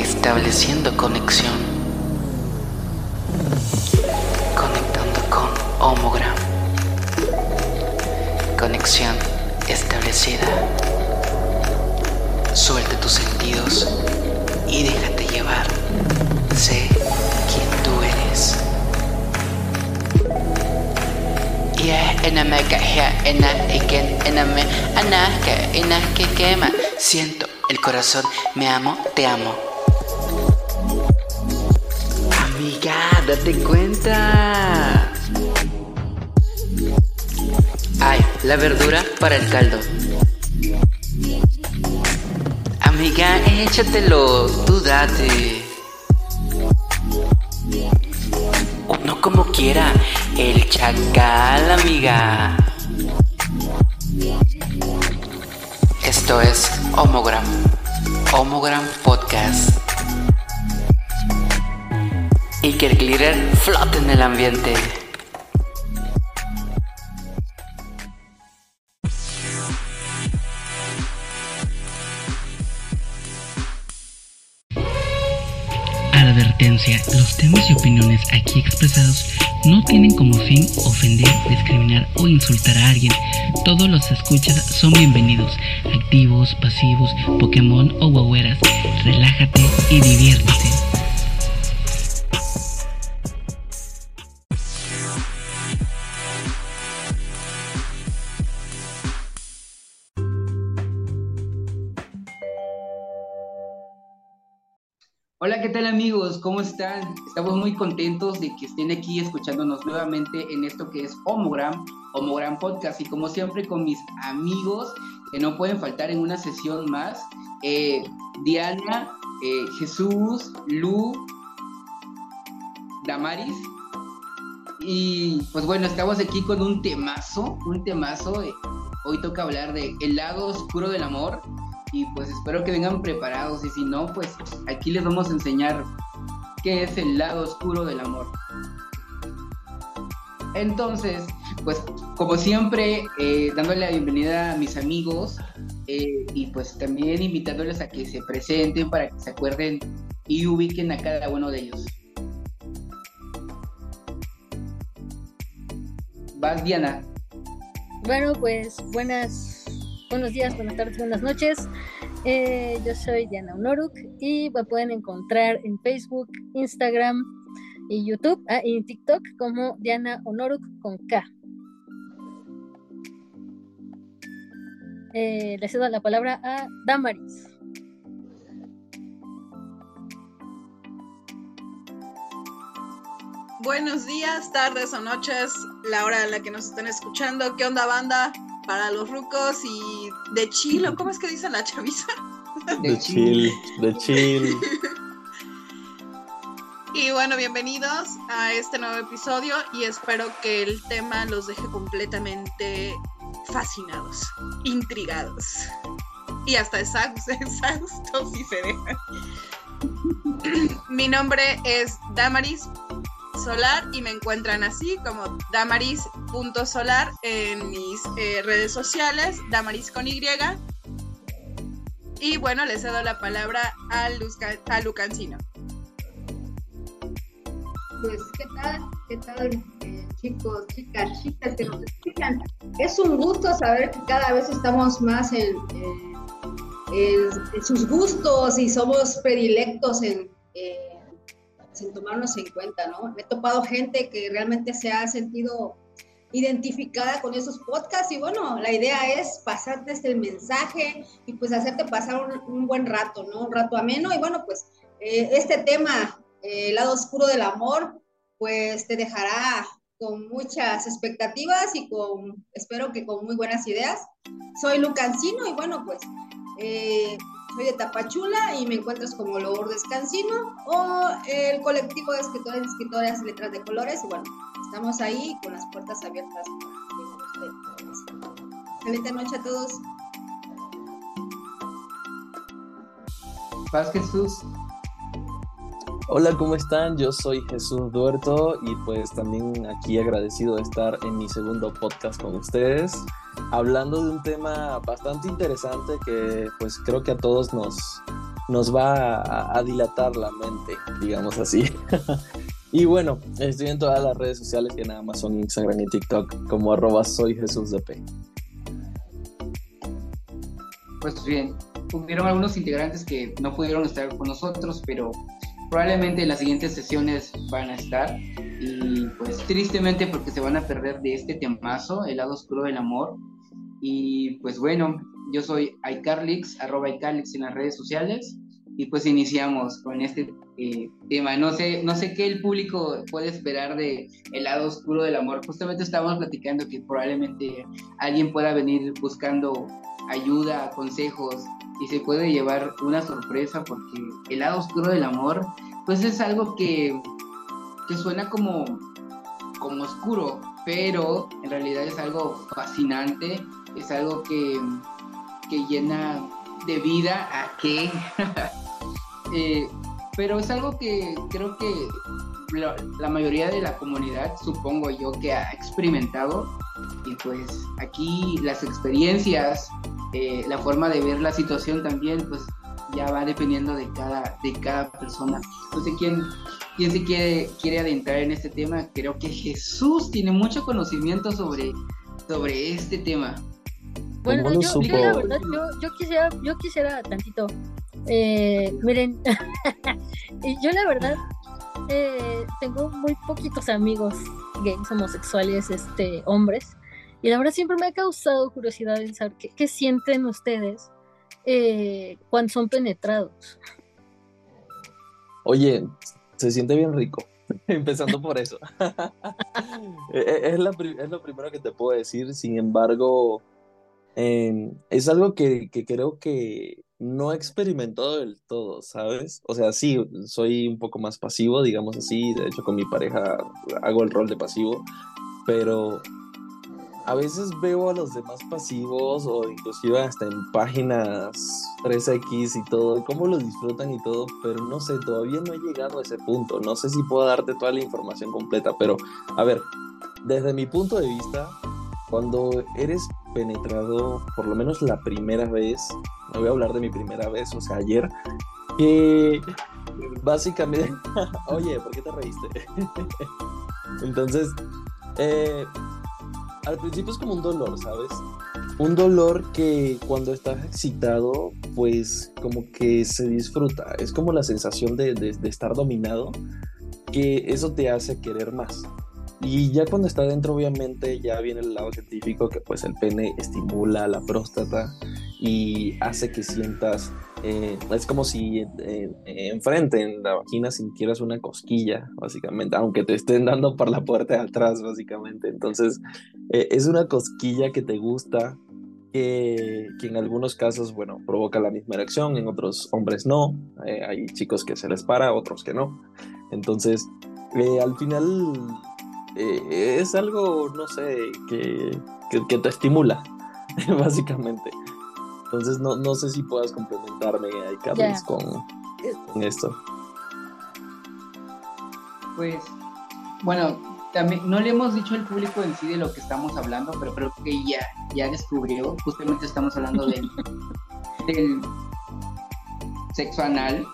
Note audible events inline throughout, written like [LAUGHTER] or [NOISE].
estableciendo conexión, conectando con homogram, conexión establecida. Suelta tus sentidos y déjate llevar. Sé quién tú eres. Siento el corazón, me amo, te amo. Amiga, date cuenta. Ay, la verdura para el caldo. Amiga, échatelo, tú date. Uno como quiera, el chacal, amiga. Esto es Homogram, Homogram Podcast. Iker Glitter flota en el ambiente. Advertencia, los temas y opiniones aquí expresados no tienen como fin ofender, discriminar o insultar a alguien. Todos los escuchas son bienvenidos, activos, pasivos, Pokémon o guagueras. Relájate y diviértete. Hola, ¿qué tal amigos? ¿Cómo están? Estamos muy contentos de que estén aquí escuchándonos nuevamente en esto que es Homogram, Homogram Podcast y como siempre con mis amigos que no pueden faltar en una sesión más, eh, Diana, eh, Jesús, Lu, Damaris y pues bueno, estamos aquí con un temazo, un temazo, eh, hoy toca hablar de El lado oscuro del amor y pues espero que vengan preparados y si no, pues aquí les vamos a enseñar qué es el lado oscuro del amor. Entonces, pues como siempre, eh, dándole la bienvenida a mis amigos eh, y pues también invitándoles a que se presenten para que se acuerden y ubiquen a cada uno de ellos. Vas, Diana. Bueno, pues buenas Buenos días, buenas tardes, buenas noches. Eh, yo soy Diana Honoruk y me pueden encontrar en Facebook, Instagram y YouTube ah, y TikTok como Diana Honoruk con K. Eh, le cedo la palabra a Damaris. Buenos días, tardes o noches, la hora en la que nos están escuchando. ¿Qué onda, banda? Para los rucos y de chilo, ¿cómo es que dice la chaviza? De chill, de chill. Y bueno, bienvenidos a este nuevo episodio y espero que el tema los deje completamente fascinados, intrigados y hasta [LAUGHS] exhaustos si se dejan. Mi nombre es Damaris Solar y me encuentran así como damaris.solar en mis eh, redes sociales, damaris con Y. Y bueno, les cedo la palabra a, a Lucancino. Pues, ¿qué tal? ¿Qué tal, eh, chicos, chicas, chicas que nos escuchan? Es un gusto saber que cada vez estamos más en, en sus gustos y somos predilectos en sin tomarnos en cuenta, ¿no? he topado gente que realmente se ha sentido identificada con esos podcasts y bueno, la idea es pasarte este mensaje y pues hacerte pasar un, buen rato, ¿no? Un rato ameno y bueno, pues eh, este tema, eh, el lado oscuro del amor, pues te dejará con muchas expectativas y con, espero que con muy buenas ideas. Soy Lucancino y bueno, pues eh, soy de Tapachula y me encuentras como Lourdes Cancino o el colectivo de escritores y escritoras letras de colores. Bueno, estamos ahí con las puertas abiertas Excelente noche a todos. Paz Jesús. Hola, ¿cómo están? Yo soy Jesús Duerto y pues también aquí agradecido de estar en mi segundo podcast con ustedes hablando de un tema bastante interesante que pues creo que a todos nos, nos va a, dilatar la mente, digamos así. [LAUGHS] y bueno, estoy en todas las redes sociales que nada más son Instagram y TikTok como arroba soy Jesús de P. Pues bien, hubieron algunos integrantes que no pudieron estar con nosotros, pero probablemente en las siguientes sesiones van a estar y pues tristemente porque se van a perder de este temazo, el lado oscuro del amor. Y pues bueno, yo soy iCarlix, arroba iCarlix en las redes sociales y pues iniciamos con este eh, tema. No sé, no sé qué el público puede esperar de el lado oscuro del amor. Justamente estábamos platicando que probablemente alguien pueda venir buscando ayuda, consejos y se puede llevar una sorpresa porque el lado oscuro del amor pues es algo que, que suena como, como oscuro, pero en realidad es algo fascinante, es algo que, que llena de vida a qué. [LAUGHS] Eh, pero es algo que creo que la, mayoría de la comunidad, supongo yo, que ha experimentado. Y pues aquí las experiencias, eh, la forma de ver la situación también, pues ya va dependiendo de cada, de cada persona. No sé quién, quién se quiere, quiere adentrar en este tema. Creo que Jesús tiene mucho conocimiento sobre, sobre este tema. Bueno, yo, la verdad, yo, quisiera, yo quisiera tantito. Eh, miren, [LAUGHS] yo la verdad eh, tengo muy poquitos amigos gays homosexuales, este, hombres. Y la verdad siempre me ha causado curiosidad en saber qué, sienten ustedes eh, cuando son penetrados. Oye, se siente bien rico, [LAUGHS] empezando por eso. [LAUGHS] E, e, es, es, lo primero que te puedo decir, sin embargo, es algo que, que, creo que no he experimentado del todo, ¿sabes? O sea, sí, soy un poco más pasivo, digamos así, de hecho con mi pareja hago el rol de pasivo, pero a veces veo a los demás pasivos o inclusive hasta en páginas 3X y todo, cómo lo disfrutan y todo, pero no sé, todavía no he llegado a ese punto. No sé si puedo darte toda la información completa, pero a ver, desde mi punto de vista, cuando eres penetrado por lo menos la primera vez, no voy a hablar de mi primera vez, o sea, ayer, que básicamente, [LAUGHS] oye, ¿por qué te reíste? [LAUGHS] Entonces, eh, al principio es como un dolor, ¿sabes? Un dolor que cuando estás excitado, pues como que se disfruta. Es como la sensación de, estar dominado, que eso te hace querer más. Y ya cuando está dentro, obviamente, ya viene el lado científico que pues el pene estimula la próstata y hace que sientas, eh, es como si eh, enfrente en la vagina sintieras una cosquilla, básicamente, aunque te estén dando por la puerta de atrás, básicamente. Entonces, eh, es una cosquilla que te gusta, que, que, en algunos casos, bueno, provoca la misma erección, en otros hombres no. hay chicos que se les para, otros que no. Entonces, al final es algo, no sé, que, que te estimula, [LAUGHS] básicamente. Entonces no, no sé si puedas complementarme ahí, Carlos, con, esto. Pues, bueno, también no le hemos dicho al público en sí de lo que estamos hablando, pero creo que ya, ya descubrió. Justamente estamos hablando del, [LAUGHS] del sexo anal.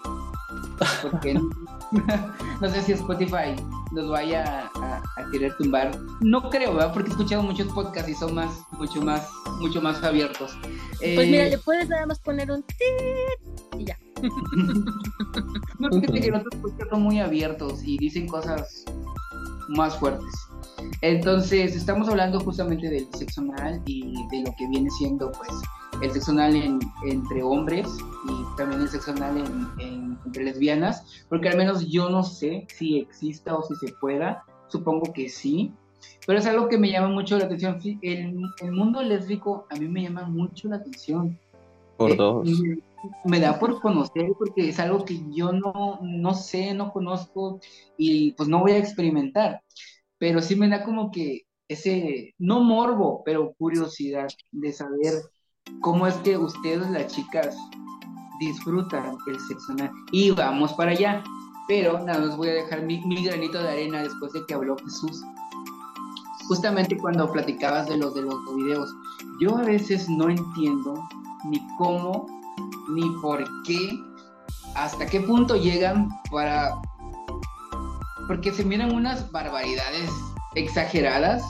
Porque [LAUGHS] [LAUGHS] no sé si Spotify nos vaya a, querer tumbar. No creo, ¿verdad? Porque he escuchado muchos podcasts y son más, mucho más, mucho más abiertos. Pues mira, eh, le puedes nada más poner un y ya. [LAUGHS] no, fíjate que los otros podcasts son muy abiertos y dicen cosas más fuertes. Entonces, estamos hablando justamente del sexo anal y de lo que viene siendo, pues, el sexo anal entre hombres y también el sexo anal entre lesbianas, porque al menos yo no sé si exista o si se pueda, supongo que sí, pero es algo que me llama mucho la atención. El, el mundo lésbico a mí me llama mucho la atención. Por eh, dos. Me, da por conocer porque es algo que yo no, no sé, no conozco y pues no voy a experimentar, pero sí me da como que ese, no morbo, pero curiosidad de saber cómo es que ustedes, las chicas, disfrutan el sexo anal. Y vamos para allá. Pero nada más voy a dejar mi, granito de arena después de que habló Jesús. Justamente cuando platicabas de los de los videos, yo a veces no entiendo ni cómo ni por qué hasta qué punto llegan para... Porque se miran unas barbaridades exageradas,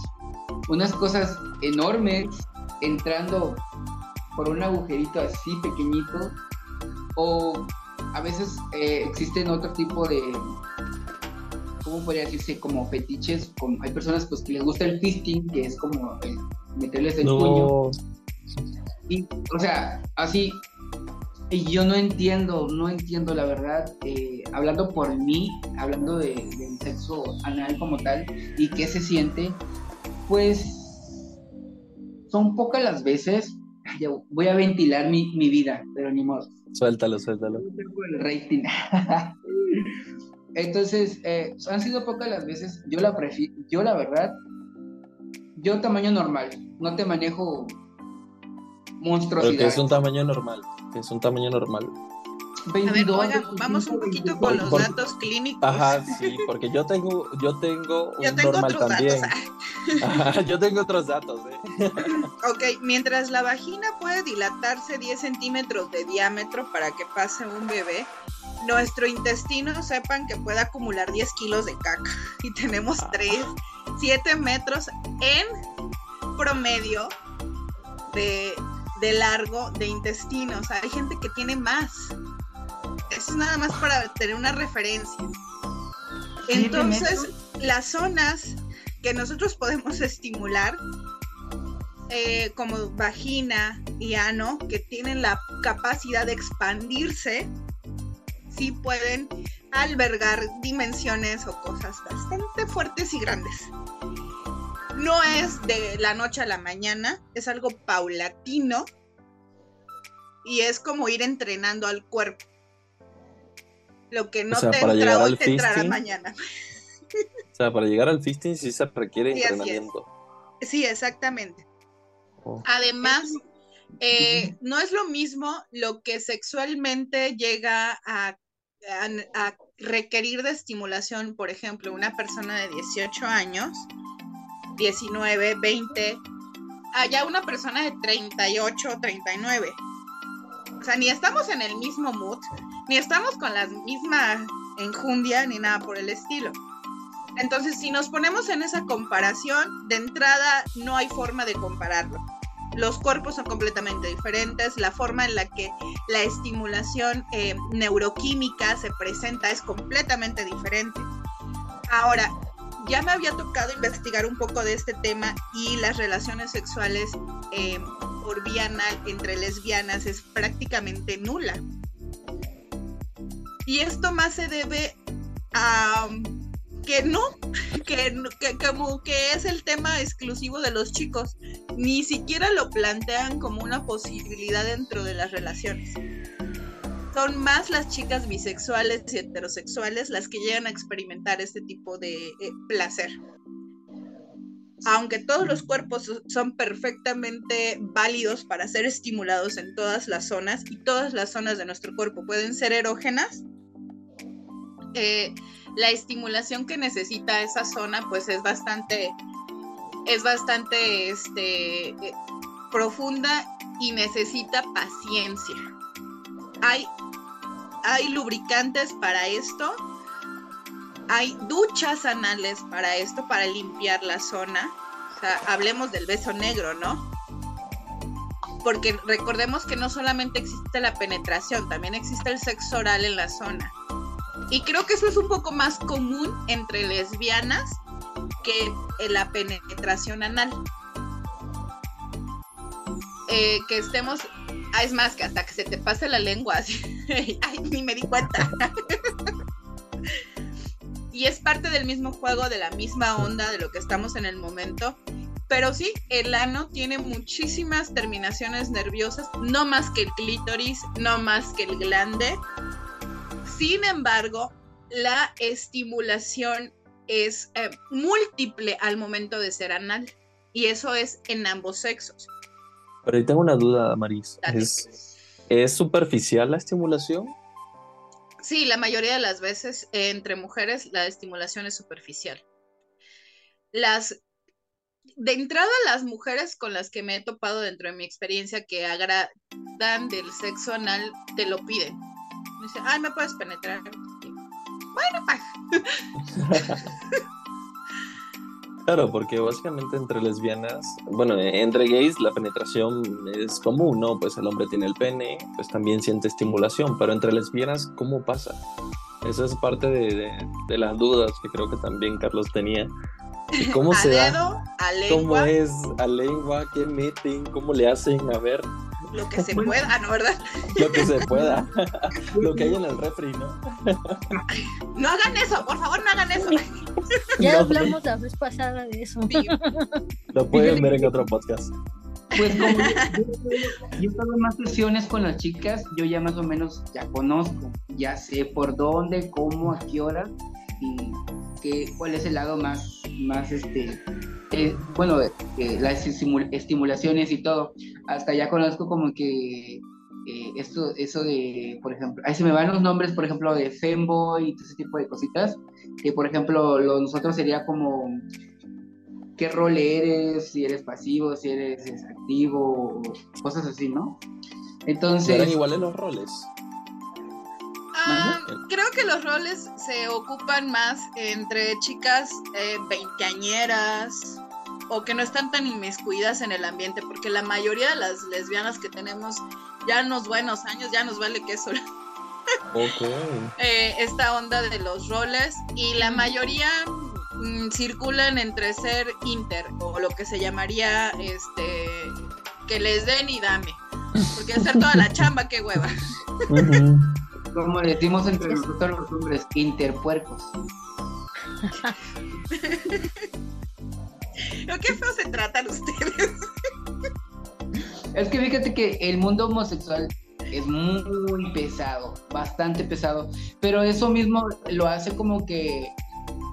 unas cosas enormes entrando por un agujerito así pequeñito, o a veces eh, existen otro tipo de, ¿cómo podría decirse? Como fetiches, como, hay personas pues que les gusta el fisting, que es como meterles el puño. Y, o sea, así, y yo no entiendo, no entiendo la verdad, eh, hablando por mí, hablando de, del sexo anal como tal, y qué se siente, pues son pocas las veces, voy a ventilar mi, mi vida, pero ni modo. Suéltalo, suéltalo. [LAUGHS] Entonces, eh, han sido pocas las veces, yo la prefiero, yo la verdad, yo tamaño normal, no te manejo monstruosidad. Pero es un tamaño normal, es un tamaño normal. a ver, oigan, vamos un poquito con los datos clínicos. Ajá, sí, porque yo tengo, yo tengo [LAUGHS] un yo tengo normal también. [LAUGHS] Ajá, yo tengo otros datos. ¿eh? [LAUGHS] Ok, mientras la vagina puede dilatarse 10 centímetros de diámetro para que pase un bebé, nuestro intestino sepan que puede acumular 10 kilos de caca y tenemos 3, ah. 7 metros en promedio de, de largo de intestino. O sea, hay gente que tiene más. Eso es nada más para tener una referencia. Entonces, las zonas que nosotros podemos estimular, eh, como vagina y ano, que tienen la capacidad de expandirse, sí pueden albergar dimensiones o cosas bastante fuertes y grandes. No es de la noche a la mañana, es algo paulatino y es como ir entrenando al cuerpo. Lo que no te entra hoy te entrará mañana. [LAUGHS] O sea, para llegar al fisting sí se requiere entrenamiento. Sí, exactamente. Oh. Además, eh, no es lo mismo lo que sexualmente llega a a, requerir de estimulación, por ejemplo, una persona de 18 años, 19, 20, allá una persona de 38, 39. O sea, ni estamos en el mismo mood, ni estamos con la misma enjundia, ni nada por el estilo. Entonces, si nos ponemos en esa comparación, de entrada no hay forma de compararlo los cuerpos son completamente diferentes, la forma en la que la estimulación eh, neuroquímica se presenta es completamente diferente. Ahora, ya me había tocado investigar un poco de este tema y las relaciones sexuales eh, por vía anal entre lesbianas es prácticamente nula. Y esto más se debe a que no, [LAUGHS] que, como que es el tema exclusivo de los chicos, ni siquiera lo plantean como una posibilidad dentro de las relaciones. Son más las chicas bisexuales y heterosexuales las que llegan a experimentar este tipo de eh, placer. Aunque todos los cuerpos son perfectamente válidos para ser estimulados en todas las zonas y todas las zonas de nuestro cuerpo pueden ser erógenas, eh, la estimulación que necesita esa zona pues es bastante es bastante este eh, profunda y necesita paciencia. Hay hay lubricantes para esto. Hay duchas anales para esto, para limpiar la zona. O sea, hablemos del beso negro, ¿no? Porque recordemos que no solamente existe la penetración, también existe el sexo oral en la zona. Y creo que eso es un poco más común entre lesbianas que la penetración anal. Eh, que estemos, ah, es más, que hasta que se te pase la lengua, así, [LAUGHS] ay, ni me di cuenta. y es parte del mismo juego, de la misma onda, de lo que estamos en el momento. Pero sí, el ano tiene muchísimas terminaciones nerviosas, no más que el clítoris, no más que el glande. Sin embargo, la estimulación es eh, múltiple al momento de ser anal y eso es en ambos sexos. Pero ahí tengo una duda, Maris. ¿Es, superficial la estimulación? Sí, la mayoría de las veces entre mujeres la estimulación es superficial. Las de entrada las mujeres con las que me he topado dentro de mi experiencia que agradan del sexo anal te lo piden Me dice, ay, ¿me puedes penetrar? Bueno, pa. [LAUGHS] Claro, porque básicamente entre lesbianas, bueno, entre gays la penetración es común, ¿no? Pues el hombre tiene el pene, pues también siente estimulación, pero entre lesbianas, ¿cómo pasa? Esa es parte de, de- de las dudas que creo que también Carlos tenía. ¿Y [LAUGHS] ¿Cómo a se da? dedo, a ¿Cómo lengua, es a lengua? ¿Qué meten? ¿Cómo le hacen? A ver, lo que se pueda, ¿no, verdad? lo que se pueda. [LAUGHS] lo que hay en el refri, ¿no? No hagan eso, por favor, no hagan eso. [LAUGHS] Ya No, hablamos la vez pasada de eso. Sí, Lo pueden ver en [LAUGHS] otro podcast. Pues como yo, yo tengo más sesiones con las chicas, yo ya más o menos ya conozco, ya sé por dónde, cómo, a qué hora y qué, cuál es el lado más, más este, eh, bueno, eh, las estimu- estimulaciones y todo. Hasta ya conozco como que eh, esto, eso de, por ejemplo, ahí se me van los nombres, por ejemplo, de femboy y todo ese tipo de cositas, que por ejemplo, lo, nosotros sería como qué rol eres, si eres pasivo, si eres es, activo, cosas así, ¿no? ¿Serán Entonces, iguales los roles? Ah, creo que los roles se ocupan más entre chicas eh, veinteañeras o que no están tan inmiscuidas en el ambiente, porque la mayoría de las lesbianas que tenemos ya unos buenos años, ya nos vale queso Ok. [LAUGHS] eh, esta onda de los roles y la mayoría mm, circulan entre ser inter o lo que se llamaría este que les den y dame, porque hacer toda la [LAUGHS] chamba, qué hueva. Como decimos entre nosotros los hombres, interpuercos. [LAUGHS] Pero qué feo se tratan ustedes. Es que fíjate que el mundo homosexual es muy pesado, bastante pesado, pero eso mismo lo hace como que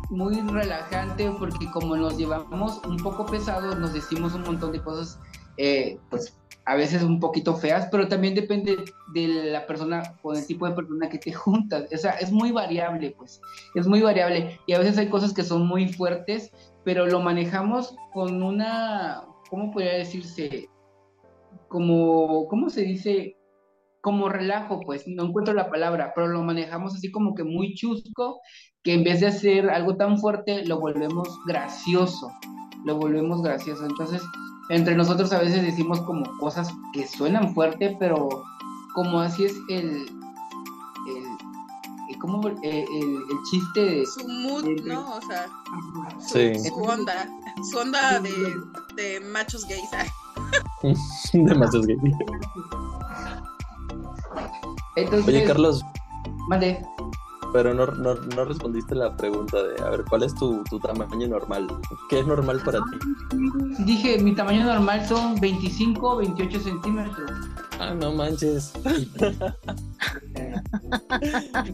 muy relajante porque como nos llevamos un poco pesados, nos decimos un montón de cosas, eh, pues a veces un poquito feas, pero también depende de la persona o del tipo de persona que te [LAUGHS] juntas. O sea, es muy variable, pues, es muy variable. Y a veces hay cosas que son muy fuertes, pero lo manejamos con una, ¿cómo podría decirse? Como, ¿cómo se dice? Como relajo, pues, no encuentro la palabra, pero lo manejamos así como que muy chusco, que en vez de hacer algo tan fuerte, lo volvemos gracioso, lo volvemos gracioso. Entonces, entre nosotros a veces decimos como cosas que suenan fuerte, pero como así es el, el, el- como el, el- el chiste de... Su mood, ¿no? O sea, su, Sí. su onda, su onda de, de machos gays. [LAUGHS] ah. Demasiado gay. Entonces, Oye, Carlos, mande. Pero no, no, no respondiste la pregunta de, a ver, ¿cuál es tu, tu tamaño normal? ¿Qué es normal para ti? Dije, mi tamaño normal son 25, 28 centímetros. Ah, no manches. Eh,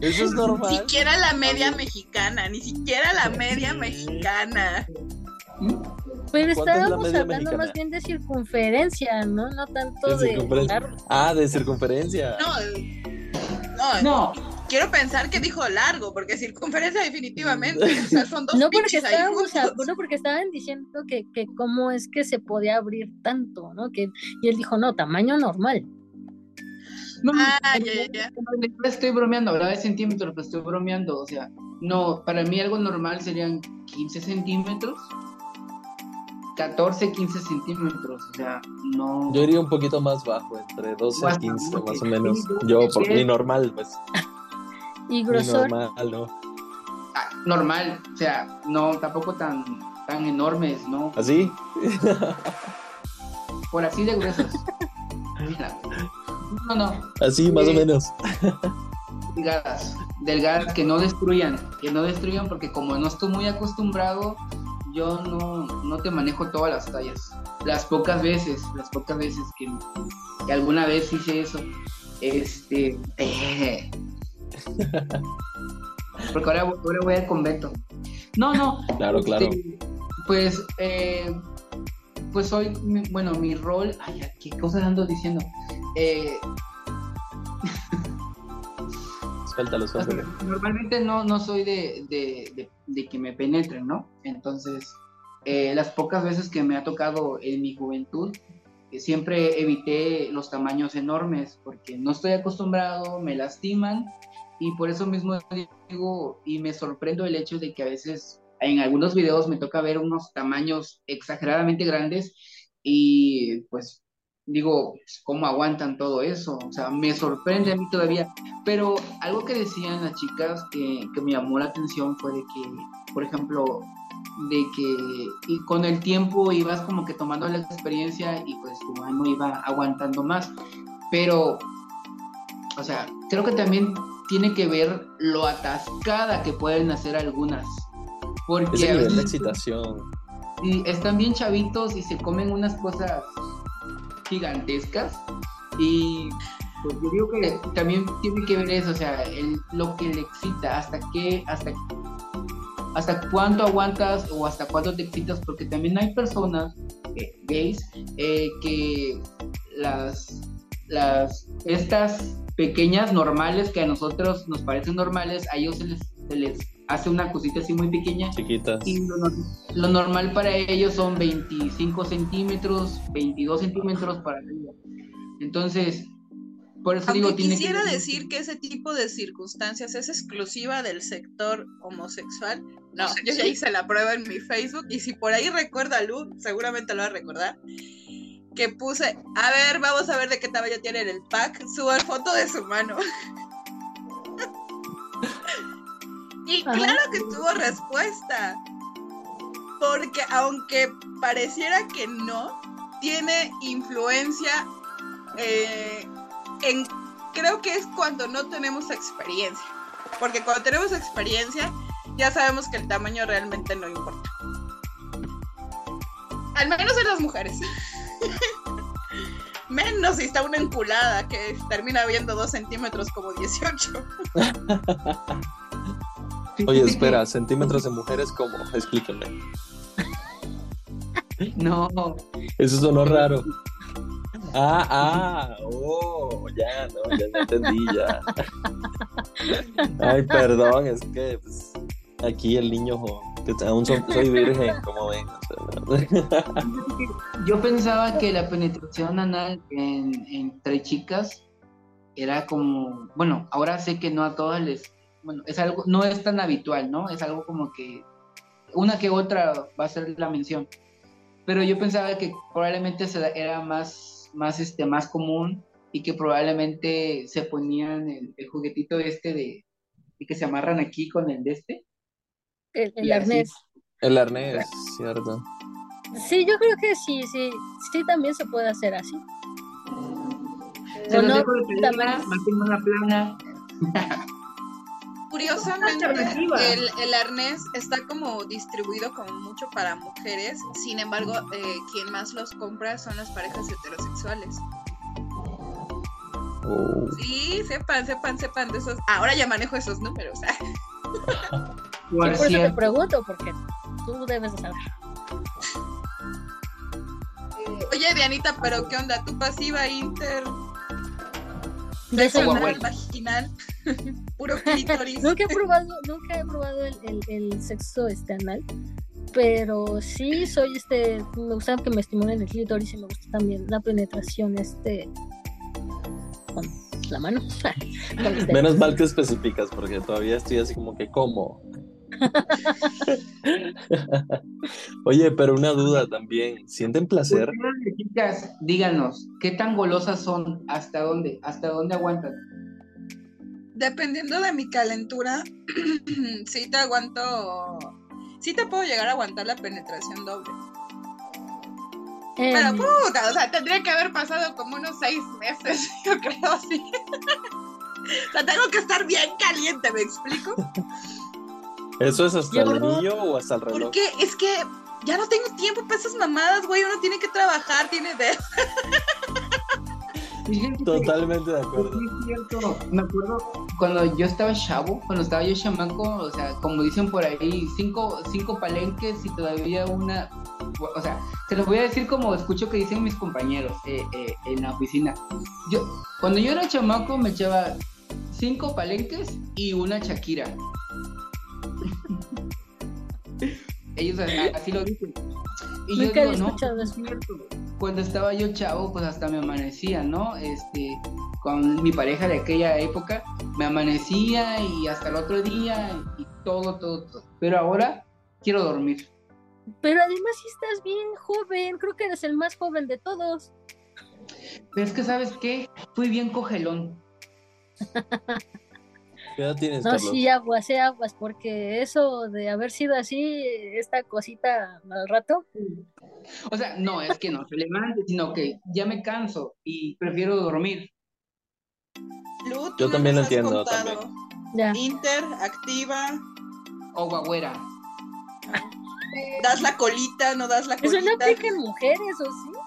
[LAUGHS] Eso es Ni normal. siquiera la media mexicana, ni siquiera la media mexicana. Pero ¿Cuánto es la estábamos hablando mexicana? más bien de circunferencia, ¿no? No tanto De de. Ah, de circunferencia. No, eh, no, No, quiero pensar que dijo largo, porque circunferencia definitivamente. O sea, son dos No porque pinches ahí estábamos, a- juntos. no porque estaban diciendo que, que cómo es que se podía abrir tanto, ¿no? Que, y él dijo, no, tamaño normal. no, Ah, ya, ya, ya. no estoy bromeando, hablaba de centímetros, pero estoy bromeando. O sea, no, para mí algo normal serían 15 centímetros. 14, 15 centímetros, o sea, no. Yo iría un poquito más bajo, entre 12 a 15 más o menos. Yo, por mi normal, pues. Y grosor, normal, ¿no? Ah, normal, o sea, no, tampoco tan, tan enormes, ¿no? ¿Así? [LAUGHS] Por así de gruesos. No, no, Así, más o Eh, menos. [LAUGHS] delgadas, delgadas que no destruyan, que no destruyan porque como no estoy muy acostumbrado, yo no, no te manejo todas las tallas. Las pocas veces, las pocas veces que, que alguna vez hice eso, este, eh, [LAUGHS] porque ahora, ahora voy al convento. No, no, Claro, claro. este, pues, eh, pues hoy, mi- bueno, mi rol, ay, ¿qué cosas ando diciendo? Eh, [LAUGHS] Suéltalo, suéltalo. Normalmente no, no soy de, de- de- de que me penetren, ¿no? Entonces, eh, las pocas veces que me ha tocado en mi juventud, siempre evité los tamaños enormes porque no estoy acostumbrado, me lastiman y por eso mismo digo y me sorprendo el hecho de que a veces en algunos videos me toca ver unos tamaños exageradamente grandes y pues digo, ¿cómo aguantan todo eso? O sea, me sorprende a mí todavía. Pero algo que decían las chicas que, que me llamó la atención fue de que, por ejemplo, de que y con el tiempo ibas como que tomando la experiencia y pues tu mano iba aguantando más. Pero, o sea, creo que también tiene que ver lo atascada que pueden hacer algunas. Porque es nivel de excitación. Y están bien chavitos y se comen unas cosas gigantescas y pues yo digo que también tiene que ver eso, o sea, el, lo que le excita, hasta qué, hasta hasta cuánto aguantas o hasta cuánto te excitas, porque también hay personas eh, gays eh, que las, las, estas pequeñas normales que a nosotros nos parecen normales, a ellos se les, se les hace una cosita así muy pequeña. Chiquitas. Y lo, lo, normal para ellos son 25 centímetros, 22 centímetros para arriba. Entonces, por eso digo, tiene quisiera decir que ese tipo de circunstancias es exclusiva del sector homosexual. No, yo ya [LAUGHS] hice la prueba en mi Facebook y si por ahí recuerda Lu, seguramente lo va a recordar, que puse, a ver, vamos a ver de qué tamaño tiene el pack, suba foto de su mano. [LAUGHS] y claro que tuvo respuesta, porque aunque pareciera que no, tiene influencia eh, creo que es cuando no tenemos experiencia. Porque cuando tenemos experiencia, ya sabemos que el tamaño realmente no importa. Al menos en las mujeres. [LAUGHS] [LAUGHS] Menos si está una enculada que termina viendo dos centímetros como 18. [LAUGHS] Oye, espera, centímetros de mujeres, ¿cómo? Explíquenme. [LAUGHS] No. Eso sonó raro. Ah, ah, oh, ya, no, ya, entendí, ya. Ay, perdón, es que pues, aquí el niño, que aún soy, virgen, como ven. Yo pensaba que la penetración anal en, entre chicas era como, bueno, ahora sé que no a todas les, bueno, es algo, no es tan habitual, ¿no? Es algo como que una que otra va a ser la mención. Pero yo pensaba que probablemente era más más, este, más común y que probablemente se ponían el, juguetito este de, que se amarran aquí con el de este. El, arnés. El arnés, cierto. Sí, yo creo que sí, sí, sí también se puede hacer así. Se no, una plana. [LAUGHS] Curiosamente, el, el, arnés está como distribuido como mucho para mujeres, sin embargo, eh, quien más los compra son las parejas heterosexuales. Oh. Sí, sepan, sepan, sepan de esos. Ahora ya manejo esos números. por eso te pregunto, porque tú debes de saber. Oye, Dianita, pero ¿qué onda? ¿Tu pasiva inter Beso vaginal, [LAUGHS] puro [LAUGHS] clítoris. nunca he probado, nunca he probado el, el, sexo este anal, pero sí soy este, me gusta que me estimulen el clítoris y me gusta también la penetración este con la mano. [LAUGHS] Menos mal que especificas, porque todavía estoy así como que como. [LAUGHS] Oye, pero una duda también, ¿sienten placer? Chicas, díganos, ¿qué tan golosas son? ¿Hasta dónde? ¿Hasta dónde aguantan? Dependiendo de mi calentura, [CLEARS THROAT] sí te aguanto, sí te puedo llegar a aguantar la penetración doble. Pero em. puta, o sea, tendría que haber pasado como unos seis meses, [LAUGHS] yo creo así. [LAUGHS] o sea, tengo que estar bien caliente, ¿me explico? ¿Eso es hasta el anillo o hasta el reloj? Porque es que ya no tengo tiempo para esas mamadas, güey. Uno tiene que trabajar, tiene de. [LAUGHS] Totalmente de acuerdo. Me acuerdo cuando yo estaba chavo, cuando estaba yo chamaco, o sea, como dicen por ahí, cinco, cinco palenques y todavía una. O sea, se los voy a decir como escucho que dicen mis compañeros eh, eh, en la oficina. Yo, cuando yo era chamaco, me echaba cinco palenques y una Shakira. Ellos así lo dicen. Y yo digo, no, cuando estaba yo chavo, pues hasta me amanecía, ¿no? Este, con mi pareja de aquella época, me amanecía y hasta el otro día y todo, todo, todo. Pero ahora quiero dormir. Pero además si estás bien joven, creo que eres el más joven de todos. Pero es que, ¿sabes qué? Fui bien cogelón. [LAUGHS] ¿Qué edad tienes, No, Carlos? sí, aguas, eh, aguas, porque eso de haber sido así, esta cosita al rato, O sea, no es que no se levante, sino que ya me canso y prefiero dormir. Lu, Yo también lo entiendo, contado. ya. Inter, activa, O guagüera. das la colita, no das la Eso colita. no aplica en mujeres, ¿o sí?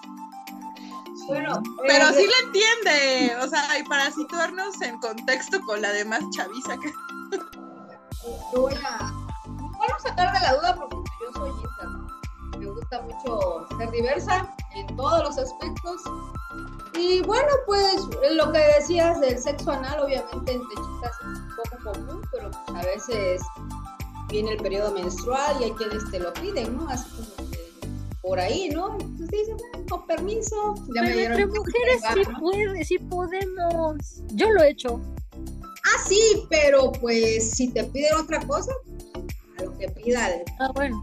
Bueno, Pero eh, sí le entiende, o sea, y para situarnos en contexto con la demás chaviza que yo voy a, sacar de la duda porque yo soy inter. Me gusta mucho ser diversa en todos los aspectos. Y bueno, pues lo que decías del sexo anal, obviamente entre chicas es un poco común, pero pues, a veces viene el periodo menstrual y hay quienes te lo piden, ¿no? Así como por ahí, ¿no? Pues dicen, "Bueno, con permiso. Ya me Pero dieron entre mujeres sí ¿no? puede, sí podemos. Yo lo he hecho. Ah, sí, pero pues si te piden otra cosa, a lo que pida el Ah, bueno.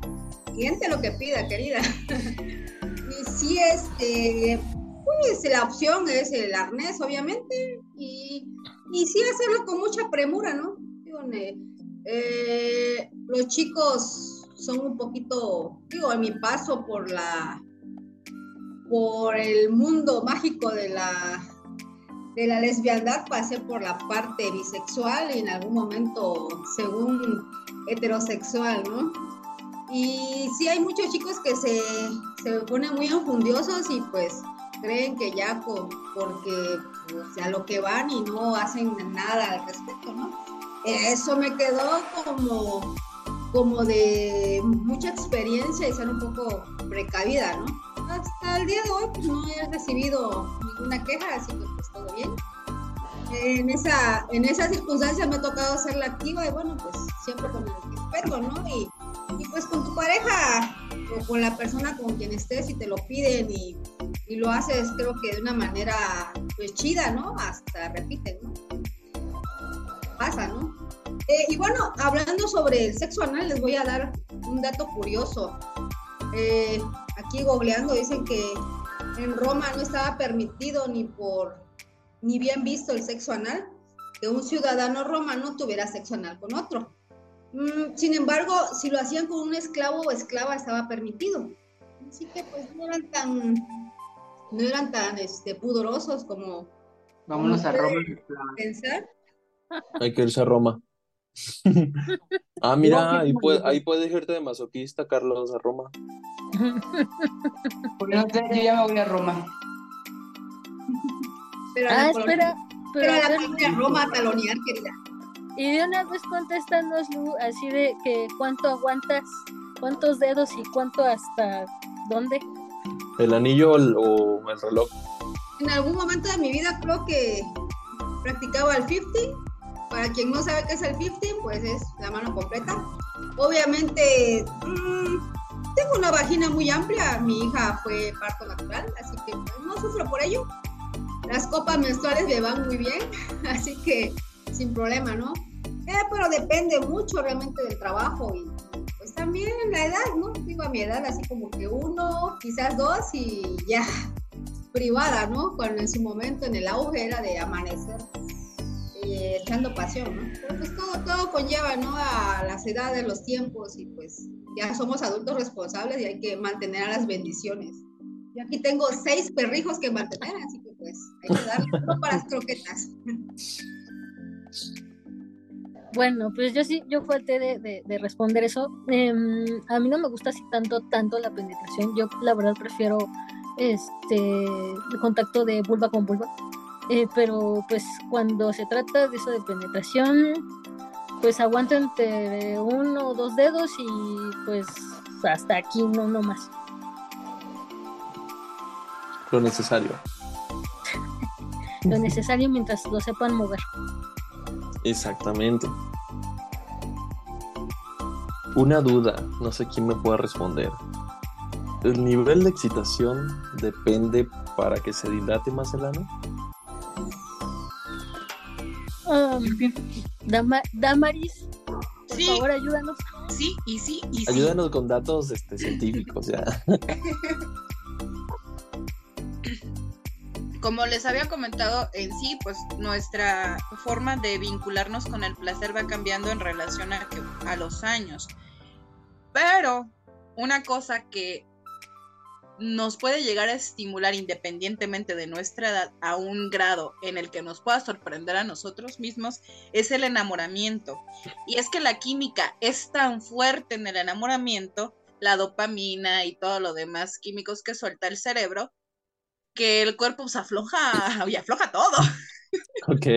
cliente, lo que pida, querida. [LAUGHS] y sí, este, pues la opción es el arnés, obviamente, y, y sí hacerlo con mucha premura, ¿no? Eh, los chicos son un poquito, digo, en mi paso por la, por el mundo mágico de la de la lesbiandad pasé por la parte bisexual y en algún momento según heterosexual, ¿no? Y sí hay muchos chicos que se, se ponen muy enjundiosos y pues creen que ya con, porque pues, a lo que van y no hacen nada al respecto, ¿no? Eso me quedó como, como de mucha experiencia y ser un poco precavida, ¿no? Hasta el día de hoy pues, no he recibido ninguna queja, así que pues todo bien. En esa, en esas circunstancias me ha tocado ser la activa y bueno, pues siempre con el respeto, ¿no? Y, y pues con tu pareja o con la persona con quien estés y te lo piden y, y lo haces creo que de una manera pues chida, ¿no? Hasta repiten, ¿no? Pasa, ¿no? Eh, y bueno, hablando sobre el sexo anal, les voy a dar un dato curioso. Eh, aquí googleando dicen que en Roma no estaba permitido ni por ni bien visto el sexo anal que un ciudadano romano tuviera sexo anal con otro. Mm, sin embargo, si lo hacían con un esclavo o esclava estaba permitido. Así que pues no eran tan no eran tan este, pudorosos como Vámonos a Roma. pensar. Hay que irse a Roma. [LAUGHS] ah, mira, ahí, puede- puedes irte de masoquista, Carlos, a Roma. [LAUGHS] No sé, yo ya me voy a Roma. [LAUGHS] Pero Ah, espera. Pero, pero a la Roma a talonear, querida. y de una vez contéstanos, Lu, así de que cuánto aguantas, cuántos dedos y cuánto hasta dónde. ¿El anillo o el, o el reloj? En algún momento de mi vida creo que practicaba el 50. Para quien no sabe qué es el 50, pues es la mano completa. Obviamente, mm, tengo una vagina muy amplia. Mi hija fue parto natural, así que pues, no sufro por ello. Las copas menstruales me van muy bien, [LAUGHS] así que sin problema, ¿no? Eh, pero depende mucho realmente del trabajo y pues también la edad, ¿no? Digo a mi edad, así como que uno, quizás dos y ya privada, ¿no? Cuando en su momento en el auge era de amanecer echando pasión, ¿no? Pero pues todo, todo conlleva, ¿no? A las edades, los tiempos y pues ya somos adultos responsables y hay que mantener a las bendiciones. Yo aquí tengo seis perrijos que mantener, así que pues hay que darle uno para las croquetas. Bueno, pues yo sí, yo falté de responder eso. Em, a mí no me gusta así tanto, tanto la penetración. Yo la verdad prefiero este el contacto de vulva con vulva. Eh, pero pues cuando se trata de eso de penetración, pues aguanto entre uno o dos dedos y pues hasta aquí no, no más. Lo necesario. [LAUGHS] Lo necesario mientras lo sepan mover. Exactamente. Una duda, no sé quién me puede responder. ¿El nivel de excitación depende para que se dilate más el ano? Um, Dama- Damaris, por Sí. favor, ayúdanos. Sí, y sí, y sí. Ayúdanos con datos este, científicos, ya. [LAUGHS] Como les había comentado en sí, pues nuestra forma de vincularnos con el placer va cambiando en relación a, que- a los años. Pero una cosa que nos puede llegar a estimular independientemente de nuestra edad a un grado en el que nos pueda sorprender a nosotros mismos es el enamoramiento. Y es que la química es tan fuerte en el enamoramiento, la dopamina y todo lo demás químicos que suelta el cerebro, que el cuerpo se afloja [LAUGHS] y afloja todo. Ok.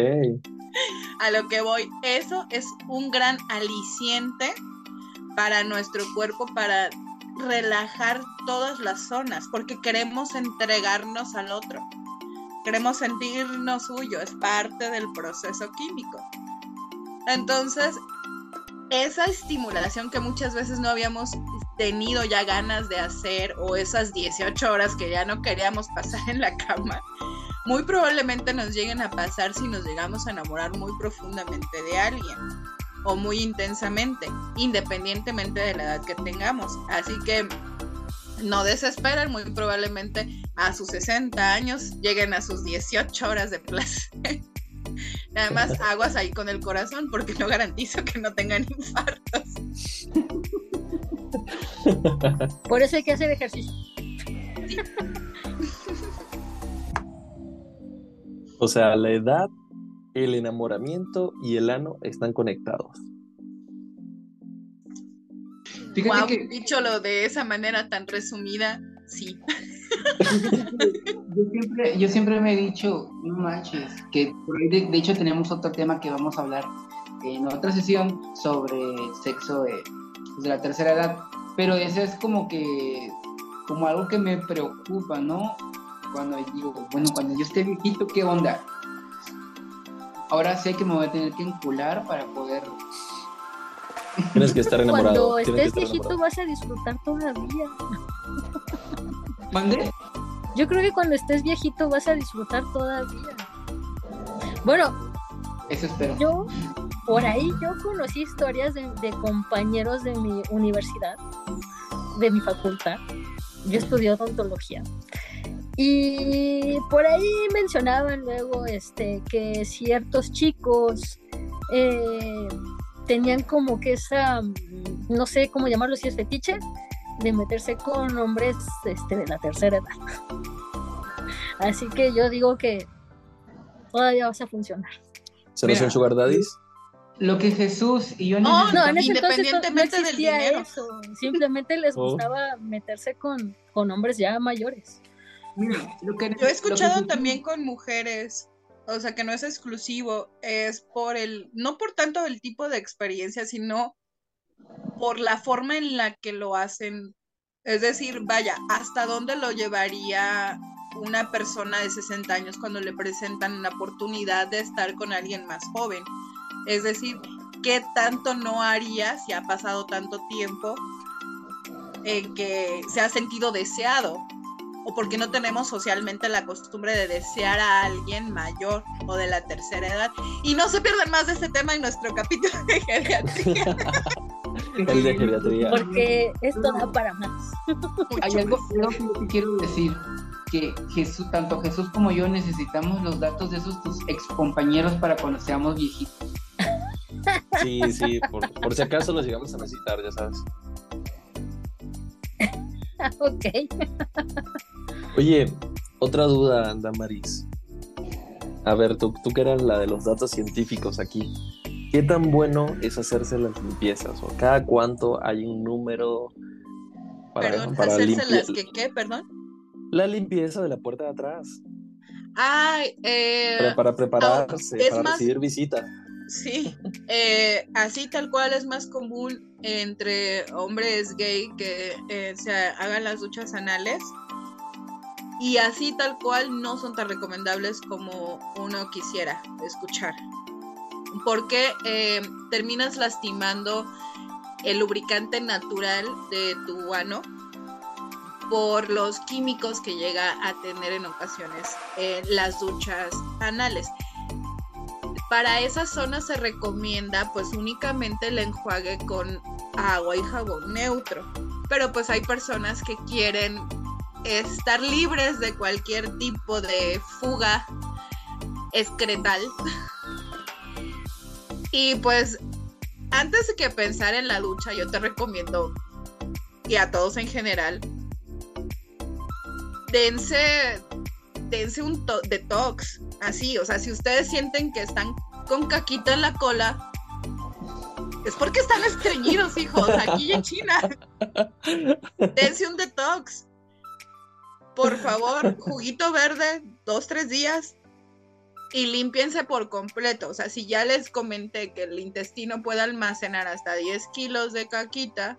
A lo que voy, eso es un gran aliciente para nuestro cuerpo para relajar todas las zonas, porque queremos entregarnos al otro. Queremos sentirnos suyo, es parte del proceso químico. Entonces, esa estimulación que muchas veces no habíamos tenido ya ganas de hacer o esas 18 horas que ya no queríamos pasar en la cama, muy probablemente nos lleguen a pasar si nos llegamos a enamorar muy profundamente de alguien o muy intensamente, independientemente de la edad que tengamos. Así que no desesperen, muy probablemente a sus 60 años lleguen a sus 18 horas de placer. [LAUGHS] Nada más [LAUGHS] aguas ahí con el corazón porque no garantizo que no tengan infartos. [LAUGHS] Por eso hay que hacer ejercicio. O sea, la edad, el enamoramiento y el ano están conectados. Fíjate Wow, que dicholo de esa manera tan resumida, sí. yo siempre, yo siempre me he dicho, no manches, que por ahí de, de hecho tenemos otro tema que vamos a hablar en otra sesión sobre sexo de, pues, de la tercera edad, pero ese es como que, como algo que me preocupa, ¿no? Cuando digo, bueno, cuando yo esté viejito, ¿qué onda? Ahora sé que me voy a tener que encular para poder... Tienes que estar enamorado. Cuando estés viejito vas a disfrutar todavía. ¿Mande? Yo creo que cuando estés viejito vas a disfrutar todavía. Bueno, Eso espero. yo por ahí yo conocí historias de, de compañeros de mi universidad, de mi facultad. Yo estudié odontología. Y por ahí mencionaban luego este que ciertos chicos eh, tenían como que esa, mm, no sé cómo llamarlo, si es fetiche, de meterse con hombres este, de la tercera edad. [LAUGHS] Así que yo digo que todavía vas a funcionar. ¿Se no Mira. son sugar daddies? Lo que Jesús y yo No, No, en ese entonces no- no Independientemente del existía dinero. eso. Simplemente les Oh. gustaba meterse con, con hombres ya mayores. Mira, lo que- Yo he que escuchado también con mujeres, o sea que no es exclusivo, es por el, no por tanto el tipo de experiencia, sino por la forma en la que lo hacen. Es decir, vaya, ¿hasta dónde lo llevaría una persona de 60 años cuando le presentan la oportunidad de estar con alguien más joven? Es decir, ¿qué tanto no haría si ha pasado tanto tiempo en que se ha sentido deseado? O porque no tenemos socialmente la costumbre de desear a alguien mayor o de la tercera edad. Y no se pierdan más de este tema en nuestro capítulo de geriatría. [LAUGHS] El de geriatría. Porque esto da para más. Hay algo, algo que yo te quiero decir, que Jesús, tanto Jesús como yo necesitamos los datos de esos tus ex compañeros para cuando seamos viejitos. Sí, sí, por, por si acaso los llegamos a necesitar, ya sabes. [LAUGHS] ok. Oye, otra duda, Damaris. A ver, tú, tú que eras la de los datos científicos aquí. ¿Qué tan bueno es hacerse las limpiezas? ¿O cada cuánto hay un número para, Perdón, para hacerse las que, ¿qué? Perdón. La limpieza de la puerta de atrás. Ay, eh, Para, para prepararse, para más- recibir visita. sí, eh, así tal cual es más común entre hombres gay que eh, se hagan las duchas anales. Y así tal cual no son tan recomendables como uno quisiera escuchar. Porque eh, terminas lastimando el lubricante natural de tu ano por los químicos que llega a tener en ocasiones las duchas anales. Para esas zonas se recomienda pues únicamente el enjuague con agua y jabón neutro. Pero pues hay personas que quieren estar libres de cualquier tipo de fuga excretal. [LAUGHS] Y pues antes de que pensar en la ducha, yo te recomiendo, y a todos en general, dense, dense un detox, así, o sea, si ustedes sienten que están con caquita en la cola, es porque están estreñidos, hijos, aquí en China. [LAUGHS] Dense un detox. Por favor, juguito verde, dos, tres días, y limpiense por completo. O sea, si ya les comenté que el intestino puede almacenar hasta 10 kilos de caquita,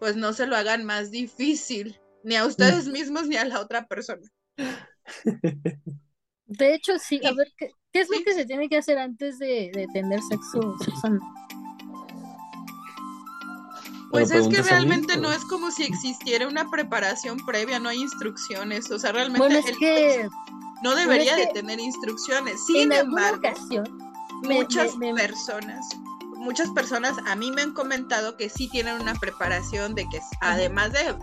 pues no se lo hagan más difícil, ni a ustedes [LAUGHS] mismos ni a la otra persona. [LAUGHS] De hecho, sí, a ver, ¿qué, es lo que se tiene que hacer antes de, tener sexo [LAUGHS] Pues es que realmente no es como si existiera una preparación previa, no hay instrucciones, o sea, realmente bueno, es que no debería de tener instrucciones. Sin embargo, muchas personas, muchas personas a mí me han comentado que sí tienen una preparación de que además de,